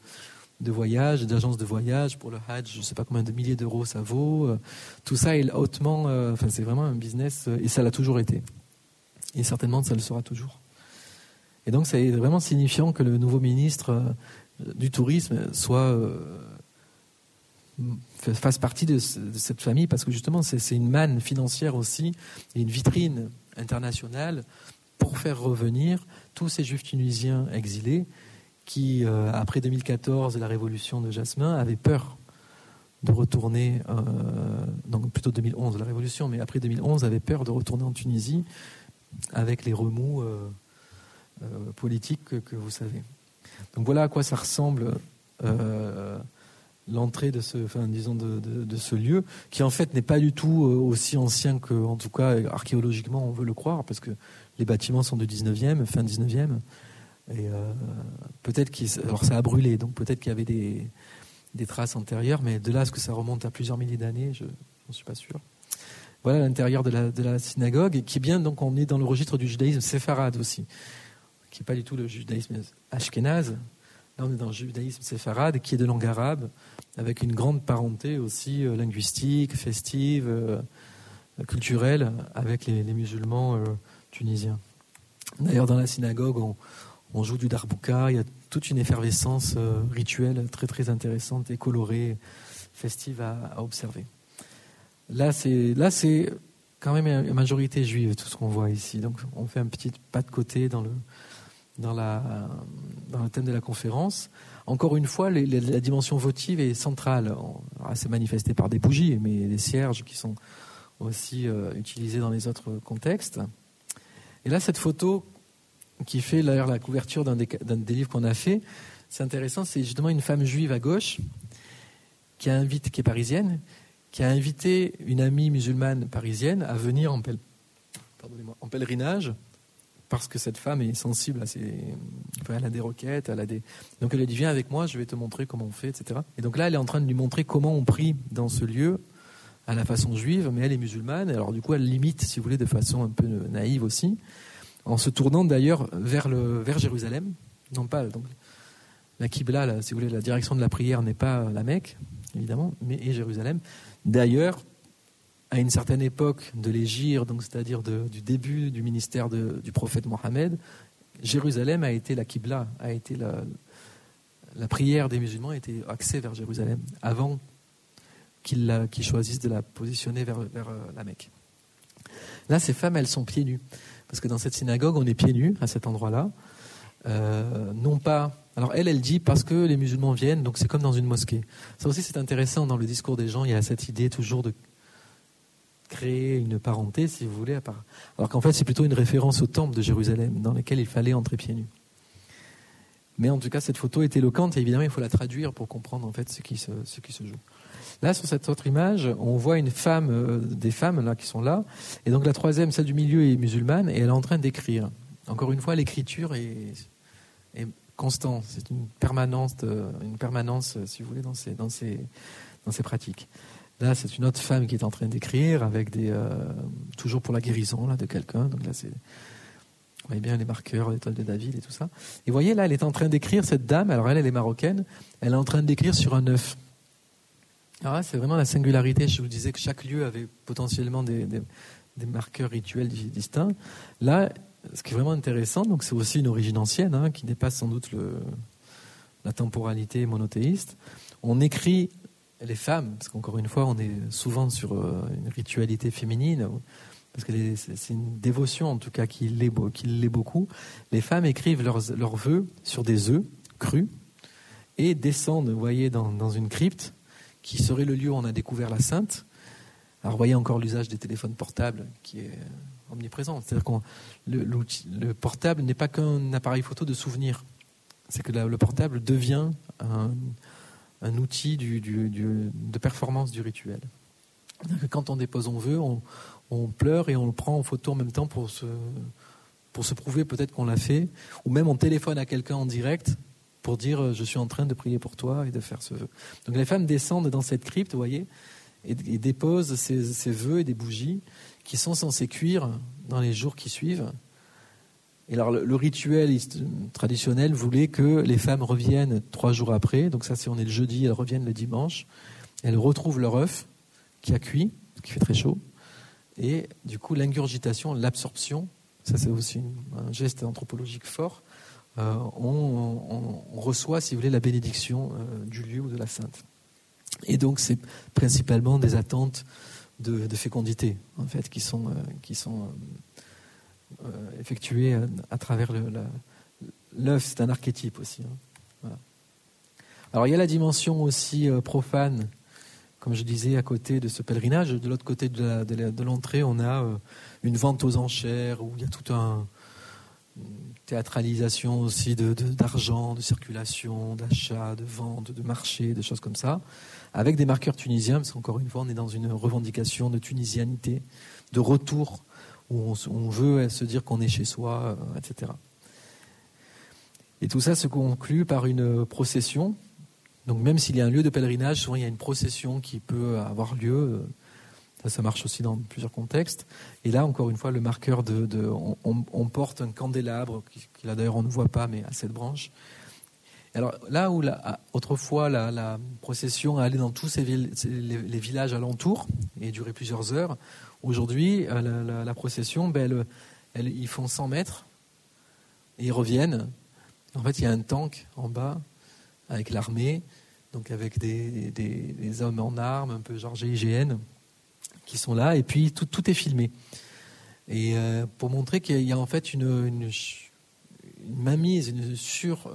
Speaker 1: de voyage, d'agences de voyage pour le Hajj. Je ne sais pas combien de milliers d'euros ça vaut. Tout ça est hautement, euh, c'est vraiment un business euh, et ça l'a toujours été. Et certainement ça le sera toujours. Et donc c'est vraiment signifiant que le nouveau ministre euh, du tourisme soit fasse partie de, de, cette famille parce que justement c'est une manne financière aussi et une vitrine internationale pour faire revenir tous ces juifs tunisiens exilés qui, euh, après 2014 et la révolution de Jasmin, avaient peur de retourner, euh, donc plutôt 2011 la révolution, mais après 2011 avaient peur de retourner en Tunisie avec les remous euh, politiques que, vous savez. Donc voilà à quoi ça ressemble l'entrée de ce, enfin, disons de, ce lieu, qui en fait n'est pas du tout euh, aussi ancien que, en tout cas archéologiquement, on veut le croire, parce que les bâtiments sont du 19e, fin 19e, et euh, peut-être qu'il, alors ça a brûlé, donc peut-être qu'il y avait des, des traces antérieures, mais de là à ce que ça remonte à plusieurs milliers d'années, je n'en suis pas sûr. Voilà l'intérieur de la, de la synagogue, qui est bien, donc on est dans le registre du judaïsme séfarade aussi, qui n'est pas du tout le judaïsme ashkénaze, Là, on est dans le judaïsme séfarade, qui est de langue arabe, avec une grande parenté aussi euh, linguistique, festive, euh, culturelle, avec les, musulmans euh, tunisiens. D'ailleurs, dans la synagogue, on, joue du darbouka, il y a toute une effervescence rituelle très très intéressante et colorée, festive à, observer. Là, c'est là c'est quand même une majorité juive, tout ce qu'on voit ici. Donc, on fait un petit pas de côté dans le dans, le thème de la conférence. Encore une fois, la dimension votive est centrale. C'est manifesté par des bougies, mais des cierges qui sont aussi euh, utilisés dans les autres contextes. Et là, cette photo qui fait d'ailleurs la couverture d'un des, livres qu'on a fait, c'est intéressant, c'est justement une femme juive à gauche qui, a qui est parisienne, qui a invité une amie musulmane parisienne à venir en, en pèlerinage parce que cette femme est sensible à ses. elle a des requêtes, elle a des. Donc elle a dit Viens avec moi, je vais te montrer comment on fait, etc. Et donc là, elle est en train de lui montrer comment on prie dans ce lieu à la façon juive, mais elle est musulmane. Alors du coup, elle limite, si vous voulez, de façon un peu naïve aussi, en se tournant d'ailleurs vers, le, vers Jérusalem. Non pas. Donc, la Qibla, si vous voulez, la direction de la prière n'est pas la Mecque, évidemment, mais et Jérusalem. D'ailleurs, à une certaine époque de l'Égir, donc c'est-à-dire du début du ministère du prophète Mohammed, Jérusalem a été la Qibla, a été la, prière des musulmans a été axée vers Jérusalem avant qu'ils choisissent de la positionner vers, vers, euh, la Mecque. Là, ces femmes, elles sont pieds nus. Parce que dans cette synagogue, on est pieds nus à cet endroit-là. Euh, non pas. Alors elle, elle dit parce que les musulmans viennent, donc c'est comme dans une mosquée. Ça aussi, c'est intéressant dans le discours des gens. Il y a cette idée toujours de créer une parenté, si vous voulez, alors qu'en fait c'est plutôt une référence au temple de Jérusalem, dans lequel il fallait entrer pieds nus. Mais en tout cas, cette photo est éloquente et évidemment, il faut la traduire pour comprendre en fait ce qui se, joue. Là, sur cette autre image, on voit une femme, euh, des femmes là qui sont là, et donc la troisième, celle du milieu, est musulmane et elle est en train d'écrire. Encore une fois, l'écriture est, est constante, c'est une permanence, une permanence, si vous voulez, dans ces pratiques. Là, c'est une autre femme qui est en train d'écrire avec des euh, toujours pour la guérison là de quelqu'un. Donc là, c'est vous voyez bien les marqueurs, l'étoile de David et tout ça. Et vous voyez là, elle est en train d'écrire cette dame. Alors elle, elle est marocaine. Elle est en train d'écrire sur un œuf. Alors là, c'est vraiment la singularité. Je vous disais que chaque lieu avait potentiellement des, des, marqueurs rituels distincts. Là, ce qui est vraiment intéressant, donc c'est aussi une origine ancienne hein, qui dépasse sans doute le, la temporalité monothéiste. On écrit les femmes, parce qu'encore une fois, on est souvent sur euh, une ritualité féminine, parce que c'est une dévotion en tout cas qui l'est beaucoup. Les femmes écrivent leurs, leurs vœux sur des œufs crus et descendent, vous voyez, dans, une crypte qui serait le lieu où on a découvert la sainte. Alors, vous voyez encore l'usage des téléphones portables qui est omniprésent. C'est-à-dire que le, portable n'est pas qu'un appareil photo de souvenir. C'est que le portable devient un, un outil de performance du rituel. Quand on dépose on veut, on, pleure et on le prend en photo en même temps pour se, pour se prouver peut-être qu'on l'a fait, ou même on téléphone à quelqu'un en direct pour dire euh, je suis en train de prier pour toi et de faire ce vœu. Donc les femmes descendent dans cette crypte, vous voyez, et, déposent ces, ces vœux et des bougies qui sont censés cuire dans les jours qui suivent et alors, le, rituel traditionnel voulait que les femmes reviennent trois jours après. Donc, ça, si on est le jeudi, elles reviennent le dimanche. Elles retrouvent leur œuf qui a cuit, qui fait très chaud. Et du coup, l'ingurgitation, l'absorption, ça, c'est aussi un geste anthropologique fort. Euh, on, reçoit, si vous voulez, la bénédiction euh, du lieu ou de la sainte. Et donc, c'est principalement des attentes de, fécondité, en fait, qui sont, euh, qui sont euh, effectué à, travers l'œuf. C'est un archétype aussi. Hein. Alors il y a la dimension aussi euh, profane, comme je disais, à côté de ce pèlerinage. De l'autre côté de l'entrée, on a euh, une vente aux enchères où il y a tout un théâtralisation aussi d'argent, de, de, circulation, d'achat, de vente, de marché, des choses comme ça, avec des marqueurs tunisiens, parce qu'encore une fois, on est dans une revendication de tunisianité, de retour où on, veut se dire qu'on est chez soi, euh, etc. Et tout ça se conclut par une procession. Donc même s'il y a un lieu de pèlerinage, souvent il y a une procession qui peut avoir lieu. Ça, ça marche aussi dans plusieurs contextes. Et là, encore une fois, le marqueur de, on, porte un candélabre, qui, là d'ailleurs on ne voit pas, mais à cette branche. Alors là où autrefois la, procession allait dans tous les, les, villages alentours et durait plusieurs heures, Aujourd'hui, euh, la, procession, ben, ils font 100 mètres et ils reviennent. En fait, il y a un tank en bas avec l'armée, donc avec des, hommes en armes, un peu genre GIGN, qui sont là, et puis tout, est filmé. Et euh, pour montrer qu'il y a en fait une, une, mainmise, une sur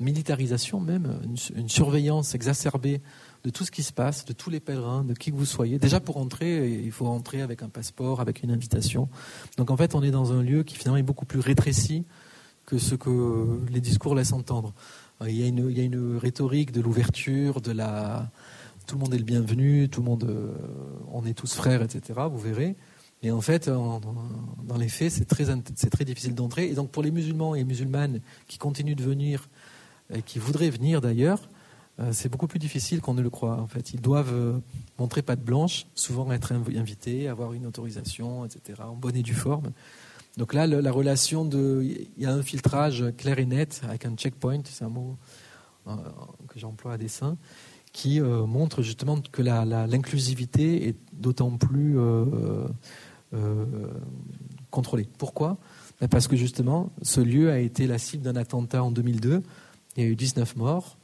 Speaker 1: militarisation même, une, surveillance exacerbée de tout ce qui se passe, de tous les pèlerins, de qui que vous soyez. Déjà pour entrer, il faut entrer avec un passeport, avec une invitation. Donc en fait, on est dans un lieu qui finalement est beaucoup plus rétréci que ce que les discours laissent entendre. Il y a une, il y a une rhétorique de l'ouverture, de la, tout le monde est le bienvenu, tout le monde, euh, on est tous frères, etc. Vous verrez. Et en fait, dans les faits, c'est très, très difficile d'entrer. Et donc, pour les musulmans et musulmanes qui continuent de venir, et qui voudraient venir d'ailleurs, euh, c'est beaucoup plus difficile qu'on ne le croit. En fait, ils doivent euh, montrer patte blanche, souvent être invités, avoir une autorisation, etc., en bonne et due forme. Donc là, la relation de, il y a un filtrage clair et net avec un checkpoint, c'est un mot euh, que j'emploie à dessein, qui montre justement que l'inclusivité est d'autant plus euh, contrôlé. Pourquoi? Ben, Parce que justement, ce lieu a été la cible d'un attentat en 2002. Il y a eu 19 morts.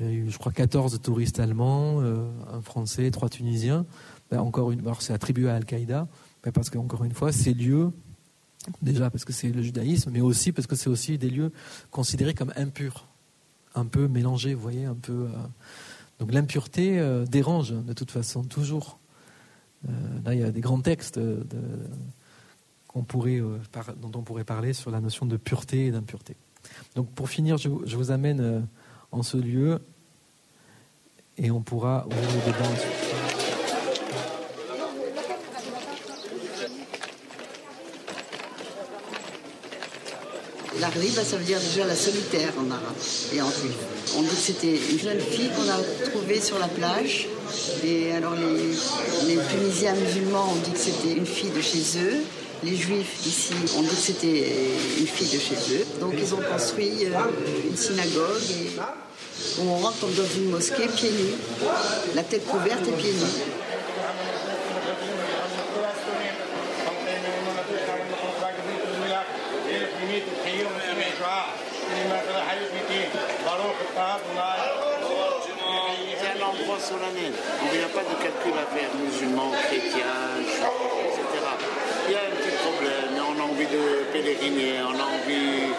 Speaker 1: Il y a eu, je crois, 14 touristes allemands, euh, un Français, trois Tunisiens. Ben, encore une, alors c'est attribué à Al-Qaïda, ben, parce qu'encore une fois, ces lieux, déjà parce que c'est le judaïsme, mais aussi parce que c'est aussi des lieux considérés comme impurs, un peu mélangés, vous voyez, un peu. Euh, donc l'impureté dérange de toute façon toujours. Euh, là, il y a des grands textes euh, euh, dont on pourrait parler sur la notion de pureté et d'impureté. Donc pour finir, je, vous amène en ce lieu et on pourra ouvrir le débat
Speaker 10: La riba, ça veut dire déjà la solitaire en arabe et en. On dit que c'était une jeune fille qu'on a trouvée sur la plage. Et alors les, Tunisiens musulmans ont dit que c'était une fille de chez eux. Les juifs ici ont dit que c'était une fille de chez eux. Donc ils ont construit euh, une synagogue et on rentre dans une mosquée pieds nus, la tête couverte et pieds nus.
Speaker 11: Il n'y a pas de calcul à faire, musulmans, chrétiens, on a envie de pèleriner, on a envie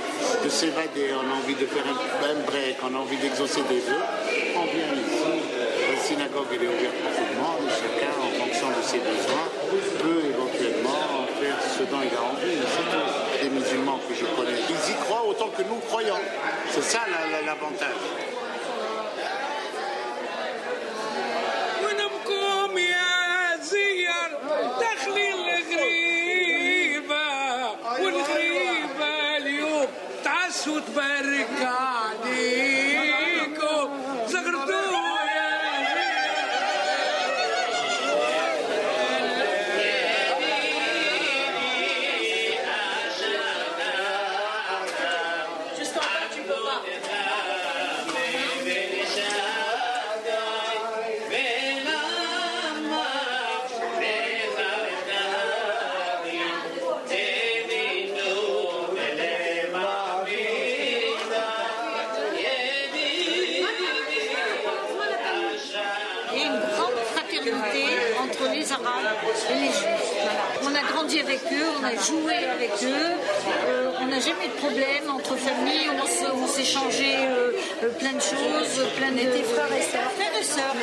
Speaker 11: de s'évader, on a envie de faire un, break, on a envie d'exaucer des vœux. On vient ici, la synagogue est ouverte pour tout le monde, chacun en fonction de ses besoins peut éventuellement faire ce dont il a envie. C'est des musulmans que je connais. Ils y croient autant que nous croyons. C'est ça l'avantage.
Speaker 12: Joué avec eux, euh, on n'a jamais eu de problème entre familles, on s'échangeait euh, euh, plein de choses, plein de...
Speaker 10: frères et sœurs.
Speaker 12: Frères et sœurs.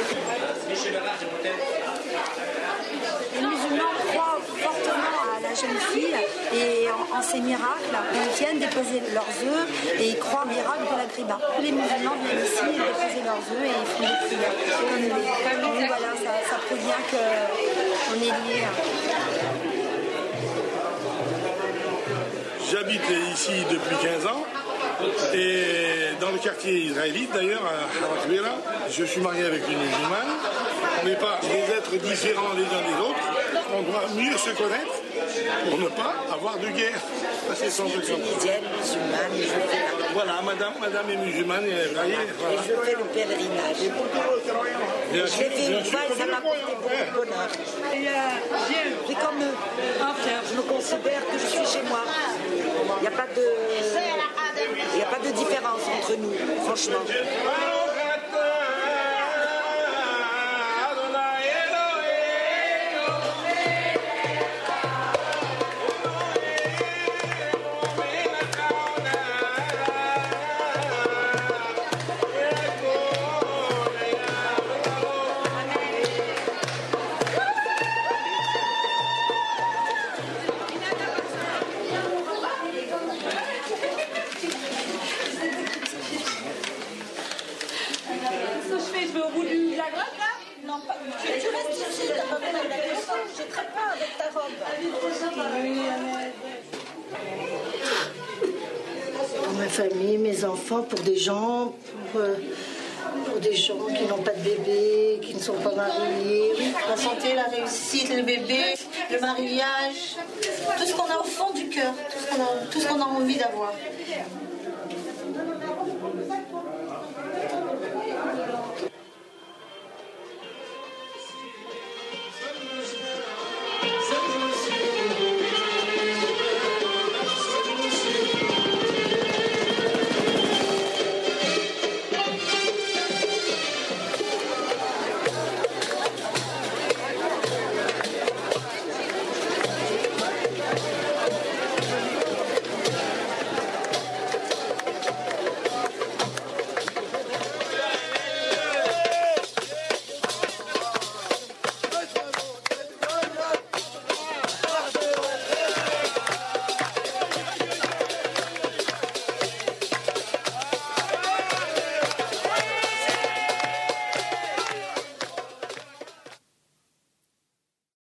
Speaker 10: Les musulmans croient fortement à la jeune fille et en, ses miracles. Ils viennent déposer leurs œufs et ils croient au miracle de la griba. Les musulmans viennent ici déposer leurs œufs et ils font des prières. Voilà, ça, ça prouve bien qu'on est liés.
Speaker 13: J'habite ici depuis 15 ans et dans le quartier israélite d'ailleurs, à Harakbera, je suis marié avec une musulmane. On n'est pas des êtres différents les uns des autres. On doit mieux se connaître pour ne pas avoir de guerre.
Speaker 10: C'est sans
Speaker 13: Voilà, madame, madame est musulmane et elle
Speaker 10: voilà. Et je fais le pèlerinage. je l'ai fait une fois et ça m'a apporté beaucoup de bonheur. J'ai comme je me considère que je suis chez moi. Il n'y a pas de. Il n'y a pas de différence entre nous, franchement.
Speaker 14: Mes enfants, pour des gens, pour, euh, pour des gens qui n'ont pas de bébé, qui ne sont pas mariés. La santé, la réussite, le bébé, le mariage, tout ce qu'on a au fond du cœur, tout ce qu'on a envie d'avoir.